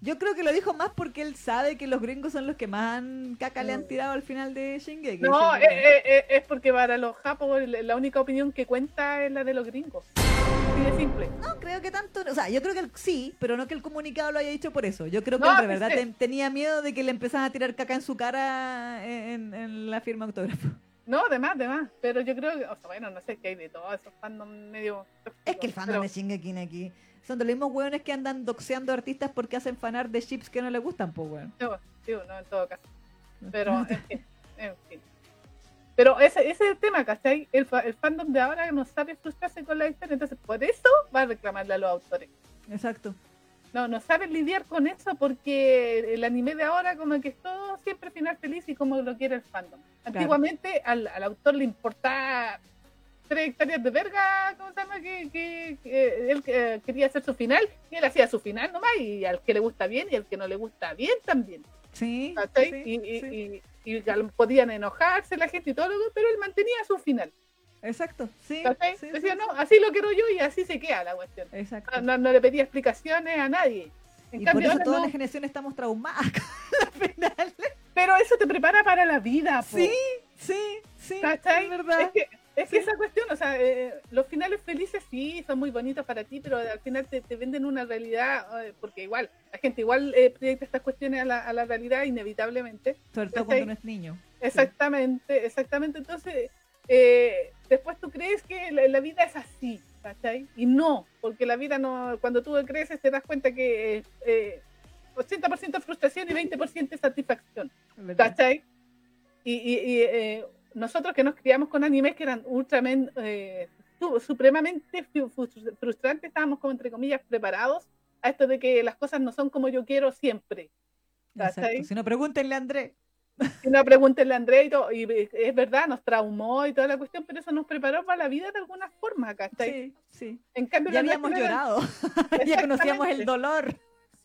yo creo que lo dijo más porque él sabe que los gringos son los que más caca le han mm. tirado al final de Shingeki. No, eh, eh, es, porque para los japos la única opinión que cuenta es la de los gringos de simple. No, creo que tanto. O sea, yo creo que sí, pero no que el comunicado lo haya dicho por eso. Yo creo que de verdad tenía miedo de que le empezaran a tirar caca en su cara en, la firma autógrafo. No, de más, de más. Pero yo creo que, o sea, bueno, no sé qué hay de todo esos fandom medio. Es que el fandom de Shingeki aquí. Son de los mismos hueones que andan doxeando artistas porque hacen fanar de chips que no les gustan, pues, weón. No, no, en todo caso. Pero, en fin, en fin. Pero ese, ese es el tema, ¿cachai? El, el fandom de ahora no sabe frustrarse con la historia, entonces por eso va a reclamarle a los autores. Exacto. No, no saben lidiar con eso porque el anime de ahora como que es todo siempre final feliz y como lo quiere el fandom. Antiguamente al, al, autor le importaba tres hectáreas de verga, ¿cómo se llama? Que, que, él eh, quería hacer su final y él hacía su final nomás y al que le gusta bien y al que no le gusta bien también. Sí. y, Y, y, podían enojarse la gente y todo, pero él mantenía su final. Exacto, sí, Decía, no, así lo quiero yo y así se queda la cuestión. Exacto. No, le pedía explicaciones a nadie. En y cambio, por eso toda la generación estamos traumadas final. Pero eso te prepara para la vida. Sí, sí, sí. Es verdad. Es que, es que esa cuestión, o sea, eh, los finales felices sí son muy bonitos para ti, pero al final te, venden una realidad, eh, porque igual, la gente igual eh, proyecta estas cuestiones a la, a la, realidad inevitablemente. Sobre todo cuando uno es niño. Exactamente, exactamente. Entonces, eh, después tú crees que la, vida es así, ¿cachai? Y no, porque la vida no, cuando tú creces te das cuenta que eh, 80% frustración y 20% satisfacción, ¿cachai? Y, y, eh, nosotros que nos criamos con animes que eran ultra, eh, supremamente frustrantes, estábamos como entre comillas preparados a esto de que las cosas no son como yo quiero siempre. Si no, pregúntenle a André. Una pregunta a André y, es verdad, nos traumó y toda la cuestión, pero eso nos preparó para la vida de alguna forma, ¿cachai? Sí, sí. En cambio, ya habíamos llorado, ya conocíamos el dolor.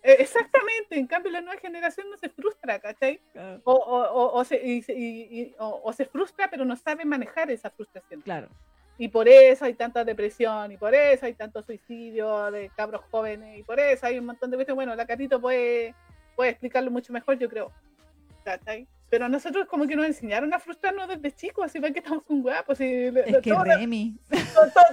E, exactamente, en cambio la nueva generación no se frustra, ¿cachai? O, o, o, se, y, o, se frustra, pero no sabe manejar esa frustración. Claro. Y por eso hay tanta depresión, y por eso hay tanto suicidio de cabros jóvenes, y por eso hay un montón de veces. Bueno, la Catito puede, puede explicarlo mucho mejor, yo creo. ¿cachai? Pero nosotros como que nos enseñaron a frustrarnos desde chicos, así que estamos con guapos. Y es que Remy.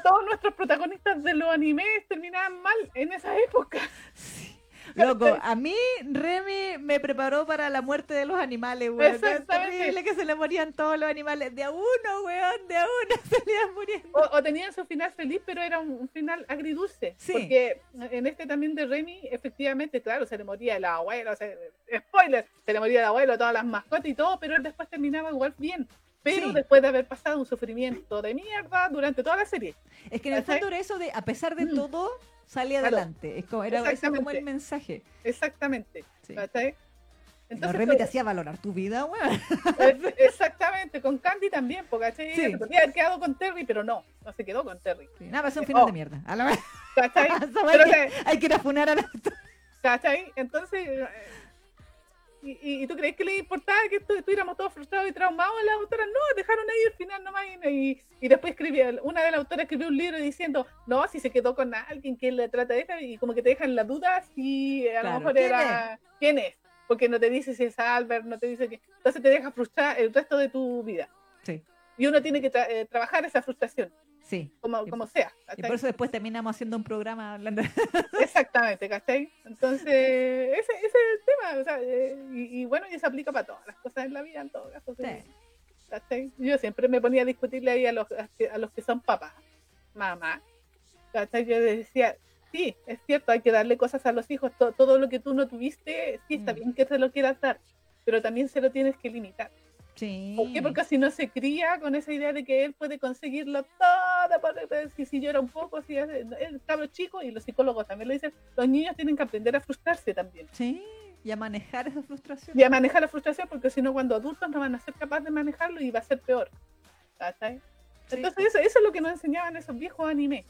todos nuestros protagonistas de los animes terminaban mal en esa época. Sí. Loco, a mí Remy me preparó para la muerte de los animales, weón. Es terrible que se le morían todos los animales. De a uno, weón, de a uno salían muriendo. O, tenían su final feliz, pero era un, final agridulce. Sí. Porque en este también de Remy, efectivamente, claro, se le moría el abuelo, spoiler, se le moría el abuelo, todas las mascotas y todo, pero él después terminaba igual bien pero después de haber pasado un sufrimiento de mierda durante toda la serie. Es que en el fondo era eso de, a pesar de mm. todo, salía adelante. Es como, era como el mensaje. Exactamente. Sí. Entonces, no, te hacía valorar tu vida, weón. Exactamente, con Candy también, porque sí. podría haber quedado con Terry, pero no, no se quedó con Terry. Sí, nada, es un final de oh. mierda. A la. ¿Cachai? hay que ir a funar a la ¿Cachai? Entonces, ¿Y, tú crees que le importaba que estuviéramos todos frustrados y traumados las autoras? No, dejaron ahí el final nomás. Y, y después escribió, una de las autoras escribió un libro diciendo, no, si se quedó con alguien que le trata de esta, y como que te dejan la duda si a lo mejor era. ¿Quién es? Porque no te dice si es Albert, no te dice que. Entonces te deja frustrar el resto de tu vida. Sí. Y uno tiene que eh, trabajar esa frustración. Sí. Como, como sea. Y por eso después terminamos haciendo un programa hablando. Exactamente, ¿cachai? Entonces, ese, ese es el tema. O sea, eh, y, bueno, y eso aplica para todas las cosas en la vida, en todo caso. ¿cachai? Yo siempre me ponía a discutirle ahí a los, a los que son papás, mamá. ¿cachai? Yo decía, sí, es cierto, hay que darle cosas a los hijos. Todo, todo lo que tú no tuviste, sí, está mm. bien que se lo quieras dar, pero también se lo tienes que limitar. Sí. ¿Por qué? Porque si no se cría con esa idea de que él puede conseguirlo todo, si, si llora un poco, si es el cabro chico, y los psicólogos también lo dicen, los niños tienen que aprender a frustrarse también. Sí, y a manejar esa frustración. Y a manejar la frustración, porque si no, cuando adultos no van a ser capaces de manejarlo y va a ser peor. Entonces, eso, eso, es lo que nos enseñaban esos viejos animes.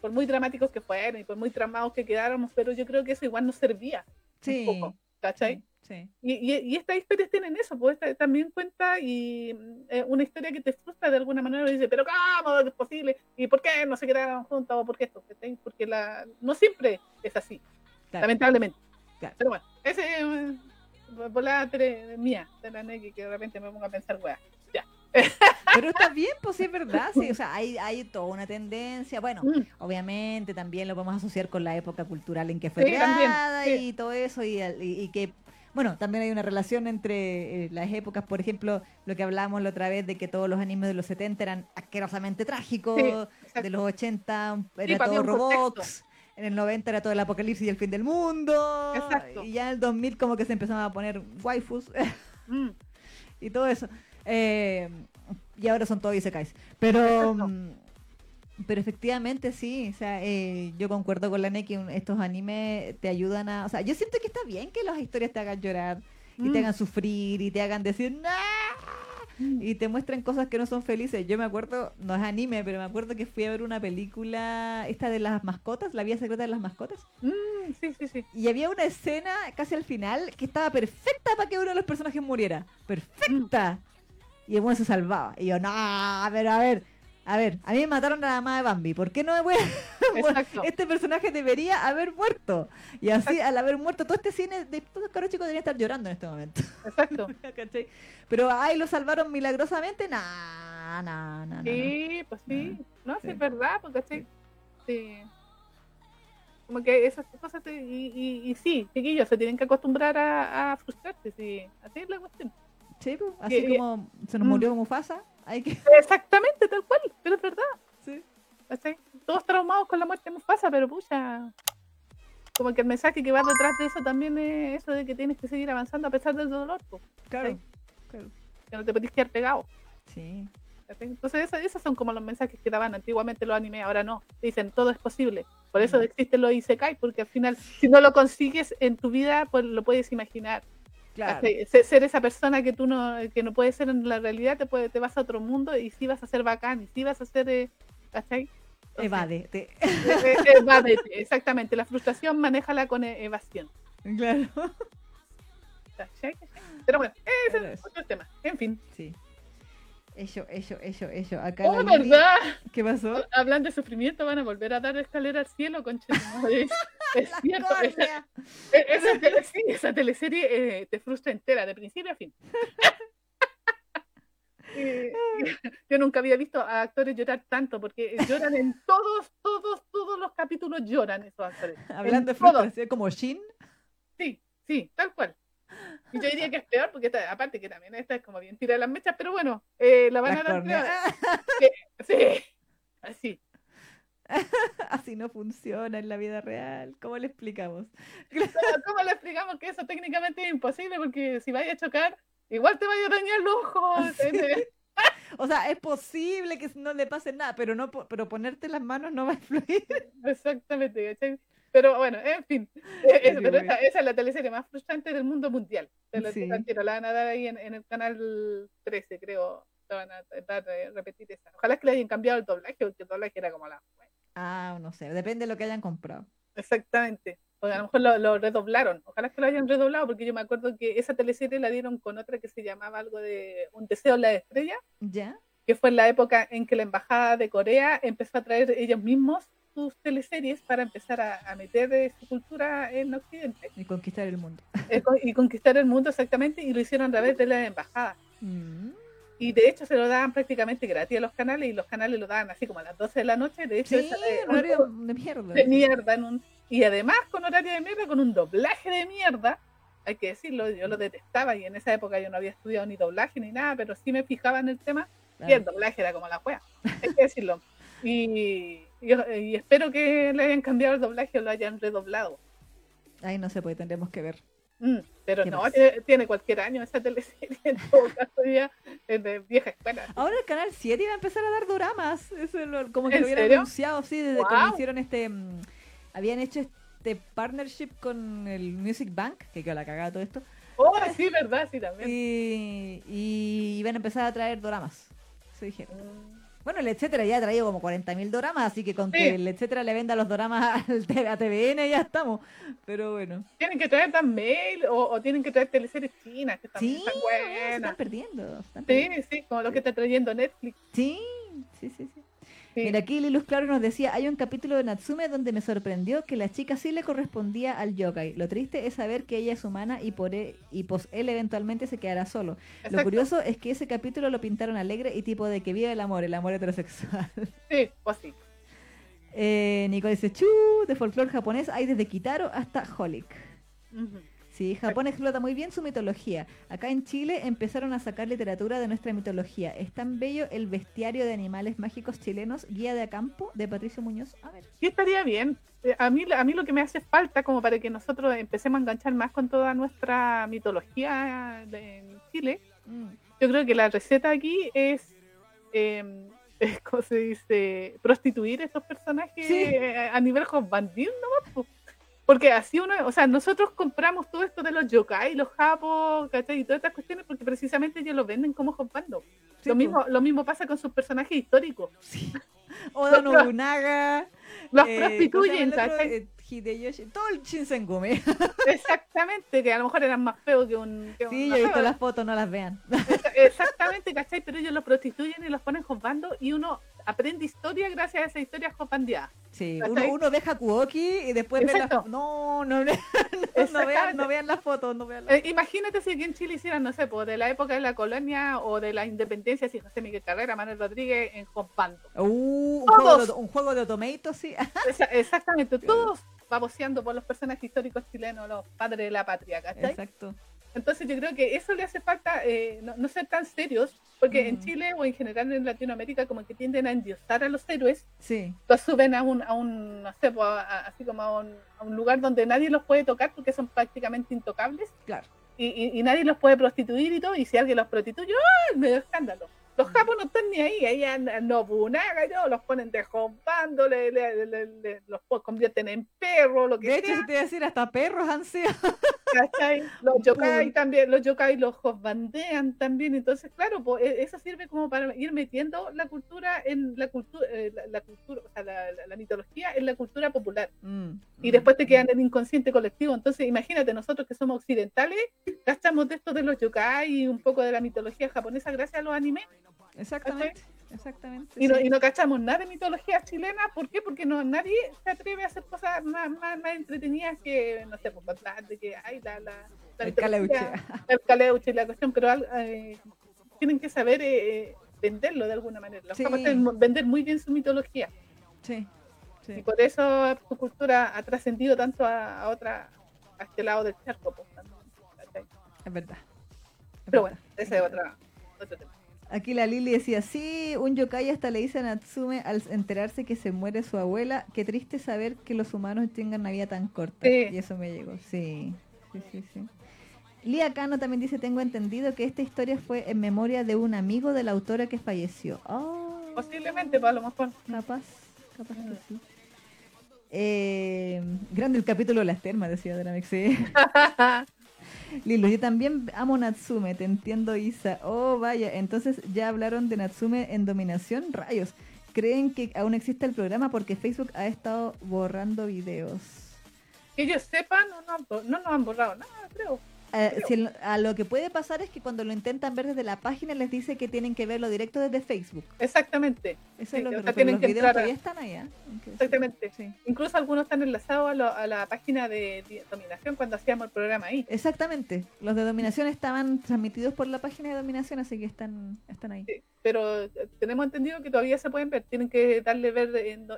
Por muy dramáticos que fueran y por muy tramados que quedáramos, pero yo creo que eso igual nos servía. Sí. Un poco, ¿cachai? Sí. Y, y, estas historias tienen eso, pues también cuenta y eh, una historia que te frustra de alguna manera, y dice, pero ¿cómo es posible? ¿Y por qué no se quedaron juntos? ¿O por qué esto? Porque la, no siempre es así, lamentablemente. Pero bueno, ese es eh, volada mía, de la negue, que de repente me pongo a pensar, weá, ya. Pero está bien, pues sí es verdad, sí, o sea, hay, hay toda una tendencia, bueno, mm. obviamente también lo podemos asociar con la época cultural en que fue creada y todo eso, y, y que bueno, también hay una relación entre eh, las épocas, por ejemplo, lo que hablábamos la otra vez de que todos los animes de los 70 eran asquerosamente trágicos, de los 80 era todo robots. en el 90 era todo el apocalipsis y el fin del mundo. Exacto. Y ya en el 2000 como que se empezaban a poner waifus Mm, y todo eso. Eh, y ahora son todos isekais. Pero, Exacto. Mm, pero efectivamente sí, o sea, eh, yo concuerdo con la NE que estos animes te ayudan a... O sea, yo siento que está bien que las historias te hagan llorar y te Mm. hagan sufrir y te hagan decir ¡No! mm. y te muestran cosas que no son felices. Yo me acuerdo, no es anime, pero me acuerdo que fui a ver una película, esta de las mascotas, La Vía Secreta de las Mascotas, Mm, sí, sí, sí. y había una escena casi al final que estaba perfecta para que uno de los personajes muriera. Perfecta. Y el bueno se salvaba. Y yo, no, a ver, a ver. A ver, a mí me mataron a la mamá de Bambi. ¿Por qué no me voy a... Exacto. Este personaje debería haber muerto. Y así, al haber muerto, todo este cine de todos los chicos deberían estar llorando en este momento. Exacto. Pero, ay, lo salvaron milagrosamente. Nah, nah, nah. Sí, pues sí. No, sí, es verdad, porque sí. sí. Como que esas cosas, te- y, y, y sí, chiquillos, se tienen que acostumbrar a, a frustrarse, sí. Así es la cuestión. Sí, pues, así Que- como se nos Mm. murió Mufasa, hay que... Exactamente, tal cual, pero es verdad. Sí. Todos traumados con la muerte de Mufasa, pero pucha. Como que el mensaje que va detrás de eso también es eso de que tienes que seguir avanzando a pesar del dolor, po, Claro. Sí. claro. que no te podés quedar pegado. Sí. Entonces, eso- esos son como los mensajes que daban antiguamente los animes, ahora no. Dicen, todo es posible. Por eso existen los Isekai, porque al final, si no lo consigues en tu vida, pues lo puedes imaginar. Claro. Ser esa persona que tú no, que no puedes ser en la realidad, te, puede, te vas a otro mundo y sí vas a ser bacán, y sí vas a ser, eh, ¿cachai? Eh, evádete, exactamente. La frustración, manéjala con eh, evasión. Claro. ¿cachai? Pero bueno, ese es. otro tema. En fin. Sí. Eso, eso, eso, eso. Acá Oh, Lili- ¿verdad? ¿Qué pasó? Hablando de sufrimiento, van a volver a dar escalera al cielo, concha de. Es cierto, esa, e- esa tele- sí, esa teleserie eh, te frustra entera, de principio a fin. Eh, yo nunca había visto a actores llorar tanto, porque lloran en todos, todos, todos los capítulos lloran esos actores. Hablando de En todos. frustración, como Shin. Sí, sí, tal cual. Y yo diría que es peor, porque esta- aparte que también esta es como bien tira las mechas, pero bueno, eh, la van a dar peor. Sí, así. Así no funciona en la vida real. ¿Cómo le explicamos? Pero, ¿Cómo le explicamos que eso técnicamente es imposible? Porque si vaya a chocar, igual te vaya a dañar los ojos. eh, O sea, es posible que no le pase nada, pero no pero ponerte las manos no va a influir. Exactamente, ¿cachai? Pero bueno, en fin. Eh, pero esa, esa es la teleserie más frustrante del mundo mundial. Te lo Sí. La van a dar ahí en, en el canal 13, creo. La van a dar, repetir esa. Ojalá que le hayan cambiado el doblaje, porque el doblaje era como la. Ah, no sé, depende de lo que hayan comprado. Exactamente. O a lo mejor lo, lo redoblaron. Ojalá que lo hayan redoblado, porque yo me acuerdo que esa teleserie la dieron con otra que se llamaba algo de Un deseo en la estrella, ¿Ya? que fue en la época en que la embajada de Corea empezó a traer ellos mismos sus teleseries para empezar a, a meter eh, su cultura en Occidente Y conquistar el mundo. eh, con- y conquistar el mundo exactamente, y lo hicieron a través de la embajada. Mm. Y de hecho se lo daban prácticamente gratis a los canales, y los canales lo daban así como a las 12 de la noche. De hecho, Sí, eh, horario de mierda. de mierda en un y además con horario de mierda con un doblaje de mierda hay que decirlo yo lo detestaba y en esa época yo no había estudiado ni doblaje ni nada pero sí me fijaba en el tema y el Claro. doblaje era como la wea hay que decirlo y, y, y espero que le hayan cambiado el doblaje o lo hayan redoblado Ay, no sé, pues tendremos que ver. Mm, pero ¿Qué no tiene, tiene cualquier año esa teleserie en todo caso ya es de vieja escuela Ahora el canal 7 iba a empezar a dar doramas. Eso es lo- como que ¿En lo hubieran anunciado, sí, desde Guau. cuando hicieron este. mm, habían hecho este partnership con el Music Bank, que quedó la cagada todo esto. oh sí verdad sí también Y, y iban a empezar a traer doramas. Se dijeron. Mm. Bueno, el etcétera ya ha traído como 40.000 doramas, así que con Sí. que el etcétera le venda los doramas a TVN ya estamos. Pero bueno. tienen que traer también o, o tienen que traer teleseries chinas que también Sí, están no, se buenas están perdiendo. están perdiendo. Sí, sí, como lo que está trayendo Netflix. Sí, sí, sí, sí. Sí. Mira, aquí Lilus Claro nos decía, hay un capítulo de Natsume donde me sorprendió que la chica sí le correspondía al yokai. Lo triste es saber que ella es humana y por e- y pues él eventualmente se quedará solo. Lo curioso es que ese capítulo lo pintaron alegre y tipo de que vive el amor, el amor heterosexual. Sí, pues sí. Eh, Nicole dice, chu, de folclore japonés hay desde Kitaro hasta Holic. Ujú. Sí, Japón explota muy bien su mitología. Acá en Chile empezaron a sacar literatura de nuestra mitología. Es tan bello el bestiario de animales mágicos chilenos, Guía de Acampo, de Patricio Muñoz. A ver. Sí, estaría bien. Eh, a mí, a mí lo que me hace falta, como para que nosotros empecemos a enganchar más con toda nuestra mitología de Chile, mm. yo creo que la receta aquí es, eh, ¿cómo se dice? Prostituir a estos personajes a nivel bandil, ¿no? Porque así uno, o sea, nosotros compramos todo esto de los yokai, los japos, ¿cachai? Y todas estas cuestiones porque precisamente ellos lo venden como jopando. lo, mismo, lo mismo pasa con sus personajes históricos. Sí. Oda Nobunaga. Los eh, prostituyen, ¿cachai? Eh, Hideyoshi, todo el Shinsengume. Exactamente, que a lo mejor eran más feos que un. Que sí, yo he visto las fotos, no las vean. Exactamente, ¿cachai? Pero ellos los prostituyen y los ponen jopando y uno aprende historia gracias a esa historia jopandeada. Sí, uno, uno, deja Kuoki y después ve la... No, no, no, no, vean, no vean las fotos. No vean eh, imagínate si aquí en Chile hicieran, no sé, pues, de la época de la colonia o de la independencia, si José Miguel Carrera, Manuel Rodríguez en Jopando. Uh, un, juego de, un juego de Automato, sí. exactamente, todos baboseando por los personajes históricos chilenos, los padres de la patria, ¿cachai? Exacto. Entonces yo creo que eso le hace falta eh, no, ser tan serios, porque en mm. Chile o en general en Latinoamérica como que tienden a endiosar a los héroes, sí. los suben a un, a un no sé, así como a un, a un, lugar donde nadie los puede tocar porque son prácticamente intocables. Claro. Y, y, nadie los puede prostituir y todo, y si alguien los prostituye, ¡ay! Me da escándalo. Los japos no están ni ahí, ahí andan Nobunaga, ¿no? los ponen desjompando, le, le, los convierten en perros, lo que De hecho, se te iba a decir, hasta perros han sido. Los yokai también, los yokai los bandean también, entonces, claro, pues, eso sirve como para ir metiendo la cultura en la cultura, eh, la, cultura, o sea, la, mitología en la cultura popular. Mm, y mm, después te quedan mm. en el inconsciente colectivo. Entonces, imagínate, nosotros que somos occidentales, gastamos de esto de los yokai y un poco de la mitología japonesa gracias a los animes Exactamente. Exactamente. Y, no, y no cachamos nada de mitología chilena, ¿por qué? Porque no nadie se atreve a hacer cosas más, más, más entretenidas que, no sé, pues de que hay la, la, la el caleuche. El caleuche y la cuestión, pero eh, tienen que saber eh, eh, venderlo de alguna manera. Los sí. vender muy bien su mitología. Sí. sí. Y por eso su cultura ha trascendido tanto a, a, otra, a este lado del charco. Pues, es verdad. pero bueno, ese es otra, otro tema. Aquí la Lili decía, sí, un yokai hasta le dice a Natsume al enterarse que se muere su abuela, qué triste saber que los humanos tengan una vida tan corta. Y eso me llegó, sí, sí, sí, sí. Lía Cano también dice, tengo entendido que esta historia fue en memoria de un amigo de la autora que falleció. Oh. Posiblemente, para lo mejor. Capaz, capaz que sí. Eh, grande el capítulo de las termas, decía Dynamic, sí. Lilo, yo también amo Natsume, te entiendo Isa. Oh, vaya, entonces ya hablaron de Natsume en dominación, rayos. ¿Creen que aún existe el programa porque Facebook ha estado borrando videos? Que ellos sepan, no, no nos han borrado nada, creo. Eh, a lo que puede pasar es que cuando lo intentan ver desde la página les dice que tienen que verlo directo desde Facebook. Exactamente. Eso es lo que tienen que videos todavía están allá. Exactamente. Incluso algunos están enlazados a, la página de, Dominación cuando hacíamos el programa ahí. Exactamente. Los de Dominación estaban transmitidos por la página de Dominación, así que están, están ahí. pero eh, tenemos entendido que todavía se pueden ver. Tienen que darle ver en,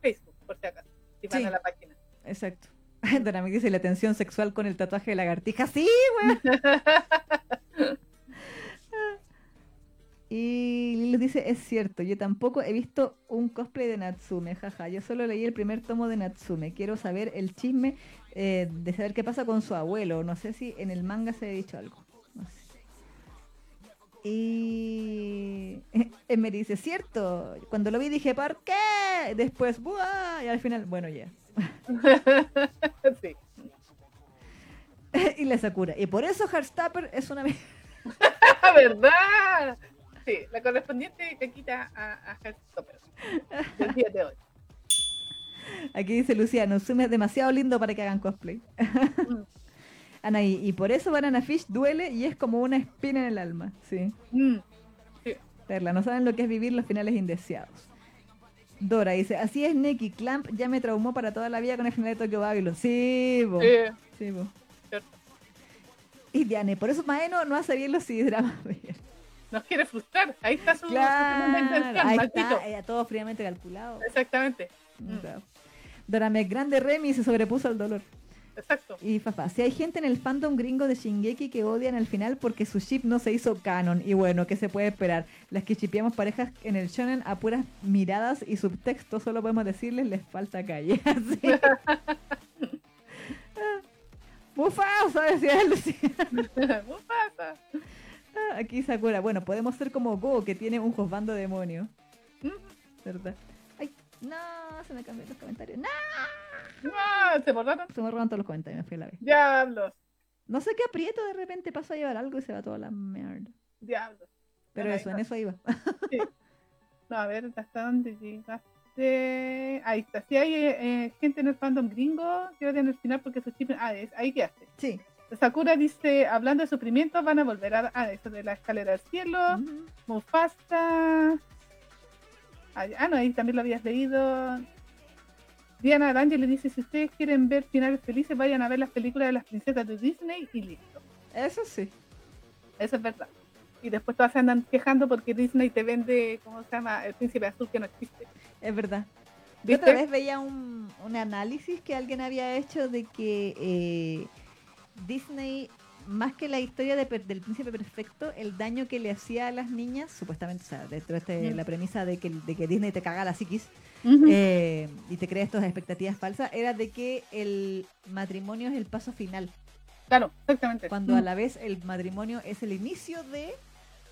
Facebook, por si acaso, si van a la página. Exacto. me dice la tensión sexual con el tatuaje de lagartija. Sí, güey. y Lilo dice, es cierto, yo tampoco he visto un cosplay de Natsume, jaja. Yo solo leí el primer tomo de Natsume. Quiero saber el chisme eh, de saber qué pasa con su abuelo. No sé si en el manga se ha dicho algo. No sé. Y me dice, cierto, cuando lo vi dije, ¿por qué? Después, ¡buah! Y al final, bueno, ya. sí. y la Sakura. Y por eso Heartstopper es una... ¿Verdad? Sí, la correspondiente que quita a, a. Del día de hoy. Aquí dice Luciano, Sume es demasiado lindo para que hagan cosplay. Mm. Anaí, y por eso Banana Fish duele y es como una espina en el alma, sí. Mm. sí. Perla, no saben lo que es vivir los finales indeseados. Dora dice, así es Neki, Clamp ya me traumó para toda la vida con el final de Tokyo Babylon. Sí, bo. Sí, bo. Y Diane, por eso Maeno no hace bien los dramas. Nos quiere frustrar. Ahí está su, claro, ahí está, todo fríamente calculado. Exactamente. Mm. Dora me grande Remy se sobrepuso al dolor. Exacto. Y papá, si hay gente en el fandom gringo de Shingeki que odian al final porque su ship no se hizo canon. Y bueno, ¿qué se puede esperar? Las que chipeamos parejas en el shonen a puras miradas y subtextos, solo podemos decirles les falta calle. Así. Mufasa, decía Lucía. Mufasa. Ah, aquí Sakura. Bueno, podemos ser como Go, que tiene un josbando demonio. ¿Verdad? Ay, no, se me cambiaron los comentarios. ¡No! ¡No! ¿Se borraron? Se me todos los comentarios, me fui a la vez. Diablos. No sé qué aprieto, de repente paso a llevar algo y se va toda la mierda. Diablos. Pero eso, en eso iba. Sí. No, a ver, ¿hasta dónde llegaste? Ahí está. Si hay eh, gente en el fandom gringo que en el final porque su chip... Ah, es, ahí quedaste. Sí. Sakura dice, hablando de sufrimiento, van a volver a, ah, eso de la escalera al cielo, Mufasa. Ah, no, ahí también lo habías leído. Diana le dice, si ustedes quieren ver finales felices, vayan a ver las películas de las princesas de Disney y listo. Eso sí. Eso es verdad. Y después todas se andan quejando porque Disney te vende, ¿cómo se llama? El príncipe azul que no existe. Es verdad. Yo otra vez veía un, un, análisis que alguien había hecho de que eh, Disney, más que la historia del príncipe perfecto, el daño que le hacía a las niñas, supuestamente, o sea, dentro de este, la premisa de que, de que Disney te caga la psiquis eh, y te crea estas expectativas falsas, era de que el matrimonio es el paso final. Claro, exactamente. Cuando a la vez el matrimonio es el inicio de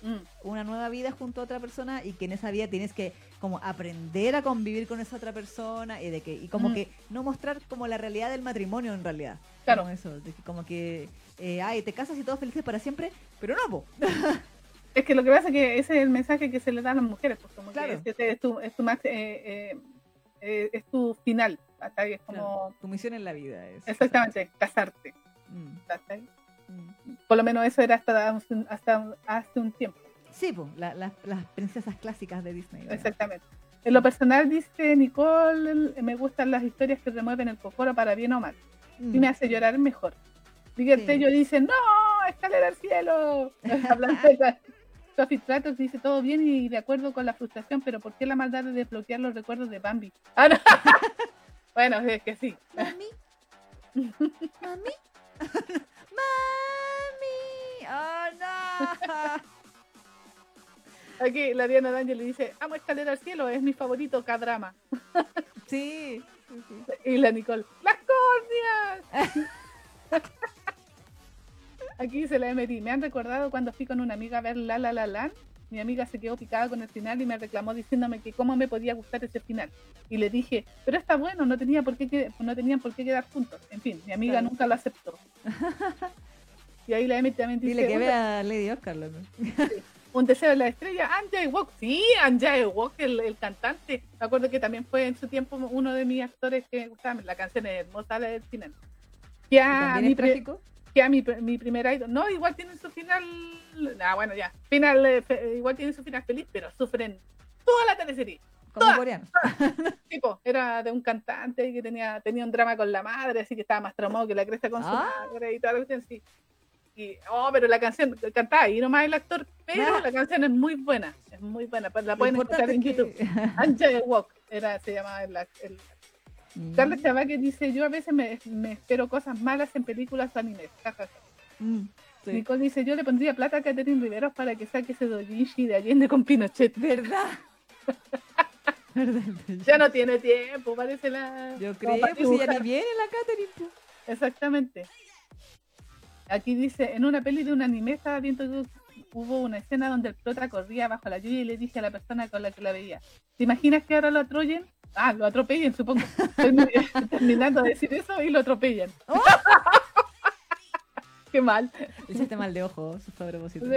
Mm. una nueva vida junto a otra persona y que en esa vida tienes que como aprender a convivir con esa otra persona y de que y como mm. que no mostrar como la realidad del matrimonio en realidad claro como eso como que eh, ay te casas y todos felices para siempre pero no es que lo que pasa es que ese es el mensaje que se le da a las mujeres pues como claro. que es, tu es tu max, eh, eh, es tu final es como tu misión en la vida es exactamente casarte mm por lo menos eso era hasta, hasta hace un tiempo. Sí, pues, las princesas clásicas de Disney. Exactamente. En lo personal, dice Nicole, me gustan las historias que remueven el cocoro para bien o mal. Y mm. me hace llorar mejor. Miguel Tello dice, no, escalera al cielo. Sophie Tratos dice, todo bien y de acuerdo con la frustración, pero ¿por qué la maldad de desbloquear los recuerdos de Bambi? Ah, bueno, es que sí. Mami. Mami. ¡Oh, no! Aquí la Diana D'Angelo le dice, amo escalera al cielo, es mi favorito K-drama. Sí, Y la Nicole, ¡las córneas! Aquí dice la Emery, me han recordado cuando fui con una amiga a ver La La La Land. Mi amiga se quedó picada con el final y me reclamó diciéndome que cómo me podía gustar ese final. Y le dije, pero está bueno, no, tenía por qué, no tenían por qué quedar juntos. En fin, mi amiga nunca lo aceptó. Y ahí la Emi también dice. Dile que vea a Lady Oscar, Un deseo de la estrella, Anjay Walk, sí, Anjay Walk, el, el, cantante. Me acuerdo que también fue en su tiempo uno de mis actores que me gustaba, la canción es hermosa del final. Ya, mi, trágico? Ya mi, mi primer idol. No, igual tiene su final. Ah, bueno, ya. Final, eh, igual tiene su final feliz, pero sufren toda la teleserie. Como coreano. tipo, era de un cantante que tenía, tenía un drama con la madre, así que estaba más traumado que la cresta con su ah. madre y toda la cuestión, sí oh, pero la canción cantaba ahí nomás el actor, pero la canción es muy buena, es muy buena, la pueden escuchar en YouTube. Angel Walk era, se llamaba el, el mm. Carlos que dice, yo a veces me, me, espero cosas malas en películas o animes. Mm, Nicole dice, yo le pondría plata a Catherine Riveros para que saque ese dojinshi de Allende con Pinochet. ¿Verdad? ya no tiene tiempo, parece la... Yo creo, que pues ya ni viene la Catherine. Pues. Exactamente. Aquí dice, en una peli de un anime estaba viendo hubo una escena donde el prota corría bajo la lluvia y le dije a la persona con la que la veía, ¿te imaginas que ahora lo atroyen? Ah, lo atropellen, supongo. Terminando de decir eso y lo atropellan. ¡Oh! Qué mal. Hiciste mal de ojo, su propósito.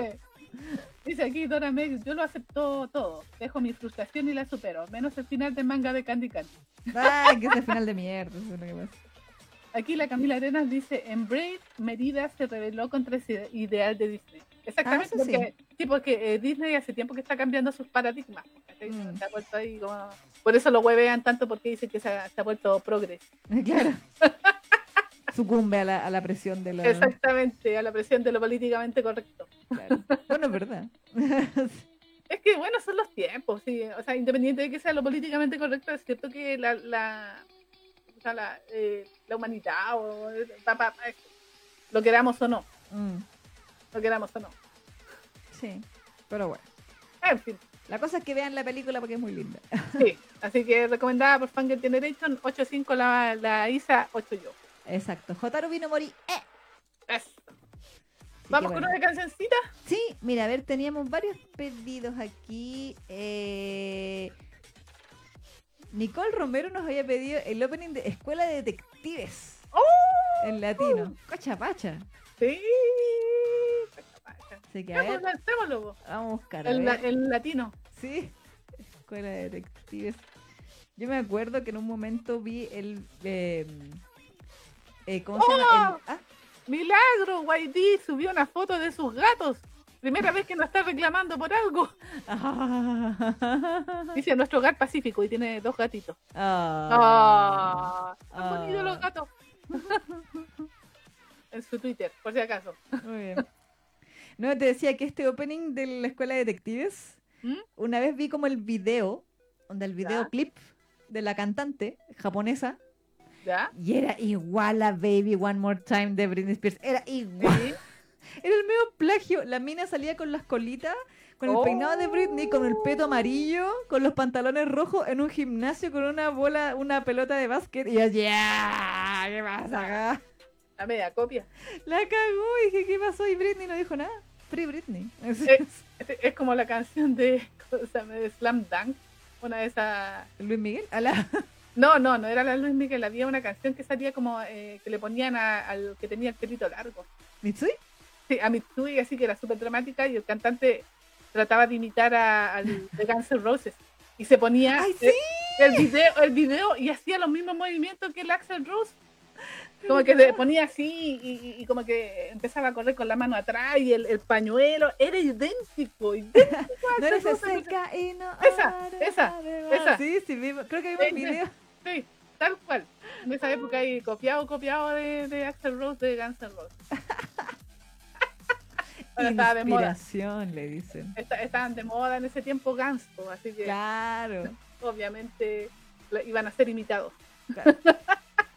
Dice aquí Dora Meg, yo lo acepto todo. Dejo mi frustración y la supero. Menos el final de manga de Candy Candy. Ay, que es el final de mierda. Aquí la Camila Arenas dice, en Brave, Merida se rebeló contra ese ideal de Disney. Exactamente, ah, porque, sí. porque eh, Disney hace tiempo que está cambiando sus paradigmas. Mm. Se ha vuelto ahí como... Por eso lo huevean tanto porque dicen que se ha, vuelto progres. Claro. Sucumbe a la, a la presión de lo... Exactamente, a la presión de lo políticamente correcto. Claro. Bueno, es verdad. es que bueno, son los tiempos, sí. O sea, independiente de que sea lo políticamente correcto, es cierto que la, la sea, la, eh, la humanidad, o, pa- pa- pa- lo queramos o no, Mm, lo queramos o no. sí, pero bueno. En fin, La cosa es que vean la película porque es muy linda. sí. Así que recomendada por Fangirl Generation, 8.5 la, la Isa, 8 yo. Exacto. Jotaru vino Mori. ¡Eh! Eso. Vamos con una cancioncita. Sí, mira, a ver, teníamos varios pedidos aquí. Eh, Nicole Romero nos había pedido el opening de Escuela de Detectives ¡Oh! en latino. Cocha pacha. Sí. Así que a ver, vamos a buscar. a ver. en latino. Sí, Escuela de Detectives. Yo me acuerdo que en un momento vi el. eh, eh, ¿Cómo se llama? El- ah, Milagro, YD subió una foto de sus gatos. Primera vez que nos está reclamando por algo. Dice nuestro hogar pacífico y tiene dos gatitos. Ah, Ah, están bonitos los gatos. en su Twitter, por si acaso. Muy bien. No, te decía que este opening de la escuela de detectives, ¿Mm? una vez vi como el video, donde el videoclip de la cantante japonesa, ¿Ya? y era igual a Baby One More Time de Britney Spears. Era igual. Sí. Era el medio plagio. La mina salía con las colitas, con el Oh. peinado de Britney, con el peto amarillo, con los pantalones rojos, en un gimnasio con una bola, una pelota de básquet. Y yo, ya, ¿qué pasa acá? La media copia. La cagó y dije, ¿qué pasó? Y Britney no dijo nada. Free Britney. Eh, Es, es como la canción de, Slam Dunk. Una de esas. Luis Miguel, ala. No, no, no era la Luis Miguel. Había una canción que salía como eh, que le ponían a- al que tenía el pelito largo. ¿Mitsui? Sí, a Mitsui, así que era súper dramática y el cantante trataba de imitar a- al de Guns N' Roses. Y se ponía ¡Ay, sí! el, video, el video y hacía los mismos movimientos que el Axel Rose. Como que se ponía así y, y- y como que empezaba a correr con la mano atrás y el, el pañuelo. Era idéntico, idéntico. a No eres seca y no. Esa, esa, esa. Sí, sí, vimos- creo que Sí, sí. video. Sí, tal cual. En esa época ahí copiado, copiado de, de Axel Rose de Guns N' Roses. Ahora estaba de moda. Inspiración, le dicen. Esta- estaban de moda en ese tiempo Guns, así que Claro. obviamente iban a ser imitados. claro.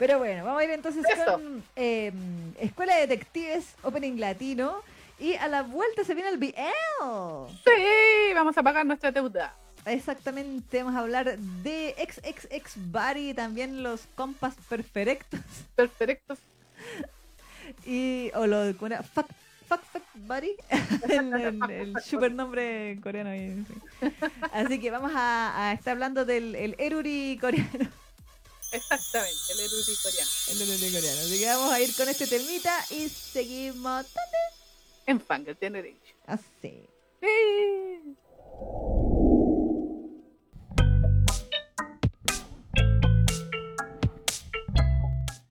Pero bueno, vamos a ir entonces Eso. con eh, Escuela de Detectives Opening Latino. Y a la vuelta se viene el BL. Sí, vamos a pagar nuestra deuda. Exactamente, vamos a hablar de XXX Body, también los compas perfectos. Perfectos. Y, o lo ¿cómo era? Fuck, fuck, fuck Buddy, el, el, el super nombre coreano. Así que vamos a, a estar hablando del el Eruri coreano. Exactamente, el erudito coreano. El Eruri coreano. Así que vamos a ir con este temita y seguimos En Fangirl Generation. así. Sí.